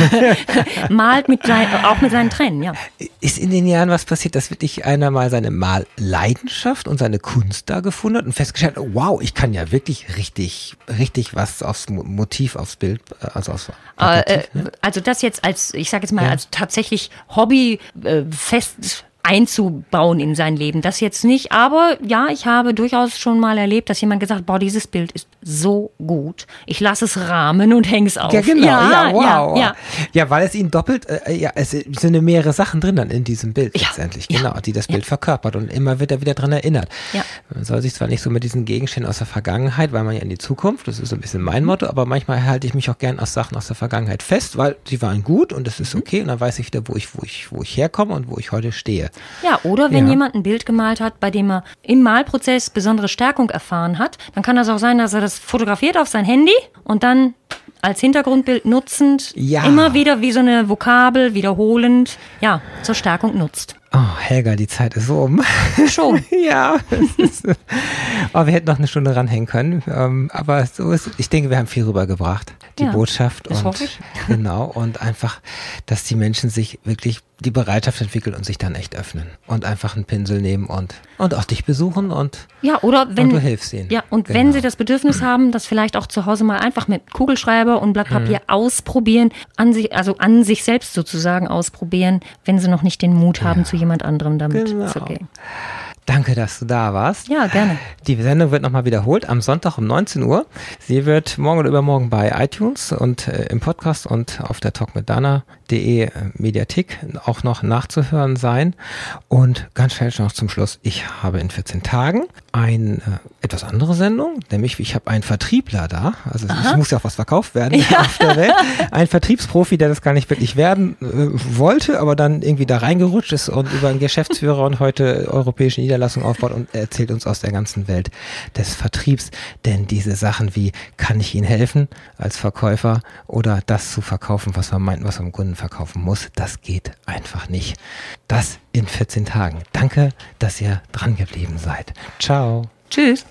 *laughs* Malt mit sein, auch mit seinen Tränen, ja. Ist in den Jahren was passiert, dass wirklich einer mal seine Malleidenschaft und seine Kunst da gefunden hat und festgestellt hat, wow, ich kann ja wirklich richtig, richtig was aufs Motiv, aufs Bild, äh, also aufs äh, ne? Also das jetzt als, ich sage jetzt mal, ja. als tatsächlich Hobby äh, fest einzubauen in sein Leben. Das jetzt nicht, aber ja, ich habe durchaus schon mal erlebt, dass jemand gesagt, boah, dieses Bild ist so gut. Ich lasse es rahmen und hänge es auf. Ja, genau. Ja, ja, wow. Ja, ja. ja, weil es ihn doppelt, äh, ja, es sind mehrere Sachen drin dann in diesem Bild letztendlich, genau, die das Bild verkörpert und immer wird er wieder dran erinnert. Ja. Man soll sich zwar nicht so mit diesen Gegenständen aus der Vergangenheit, weil man ja in die Zukunft, das ist so ein bisschen mein Motto, aber manchmal halte ich mich auch gern aus Sachen aus der Vergangenheit fest, weil sie waren gut und es ist mhm. okay und dann weiß ich wieder, wo ich, wo ich, wo ich herkomme und wo ich heute stehe. Ja, oder wenn ja. jemand ein Bild gemalt hat, bei dem er im Malprozess besondere Stärkung erfahren hat, dann kann das auch sein, dass er das fotografiert auf sein Handy und dann als Hintergrundbild nutzend ja. immer wieder wie so eine Vokabel wiederholend, ja, zur Stärkung nutzt. Oh, Helga, die Zeit ist so um. Schon. *laughs* ja. Ist, oh, wir hätten noch eine Stunde ranhängen können. Ähm, aber so ist, ich denke, wir haben viel rübergebracht. Die ja, Botschaft. Das und, hoffe ich. *laughs* *laughs* Genau. Und einfach, dass die Menschen sich wirklich die Bereitschaft entwickeln und sich dann echt öffnen. Und einfach einen Pinsel nehmen und, und auch dich besuchen und, ja, oder wenn, und du hilfst ihnen. Ja, und genau. wenn sie das Bedürfnis haben, das vielleicht auch zu Hause mal einfach mit Kugelschreiber und Blatt Papier mhm. ausprobieren, an sich, also an sich selbst sozusagen ausprobieren, wenn sie noch nicht den Mut haben, ja. zu jemand anderem damit genau. zu gehen. Danke, dass du da warst. Ja, gerne. Die Sendung wird nochmal wiederholt am Sonntag um 19 Uhr. Sie wird morgen oder übermorgen bei iTunes und äh, im Podcast und auf der talkmitdana.de äh, Mediathek auch noch nachzuhören sein. Und ganz schnell noch zum Schluss, ich habe in 14 Tagen eine äh, etwas andere Sendung, nämlich ich habe einen Vertriebler da, also es muss ja auch was verkauft werden ja. auf der Welt. Ein Vertriebsprofi, der das gar nicht wirklich werden äh, wollte, aber dann irgendwie da reingerutscht ist und über einen Geschäftsführer und heute europäische Niederlassung aufbaut und erzählt uns aus der ganzen Welt des Vertriebs. Denn diese Sachen wie, kann ich Ihnen helfen als Verkäufer oder das zu verkaufen, was man meint, was man Kunden verkaufen muss, das geht einfach nicht. Das in 14 Tagen. Danke, dass ihr dran geblieben seid. Ciao. Tschüss.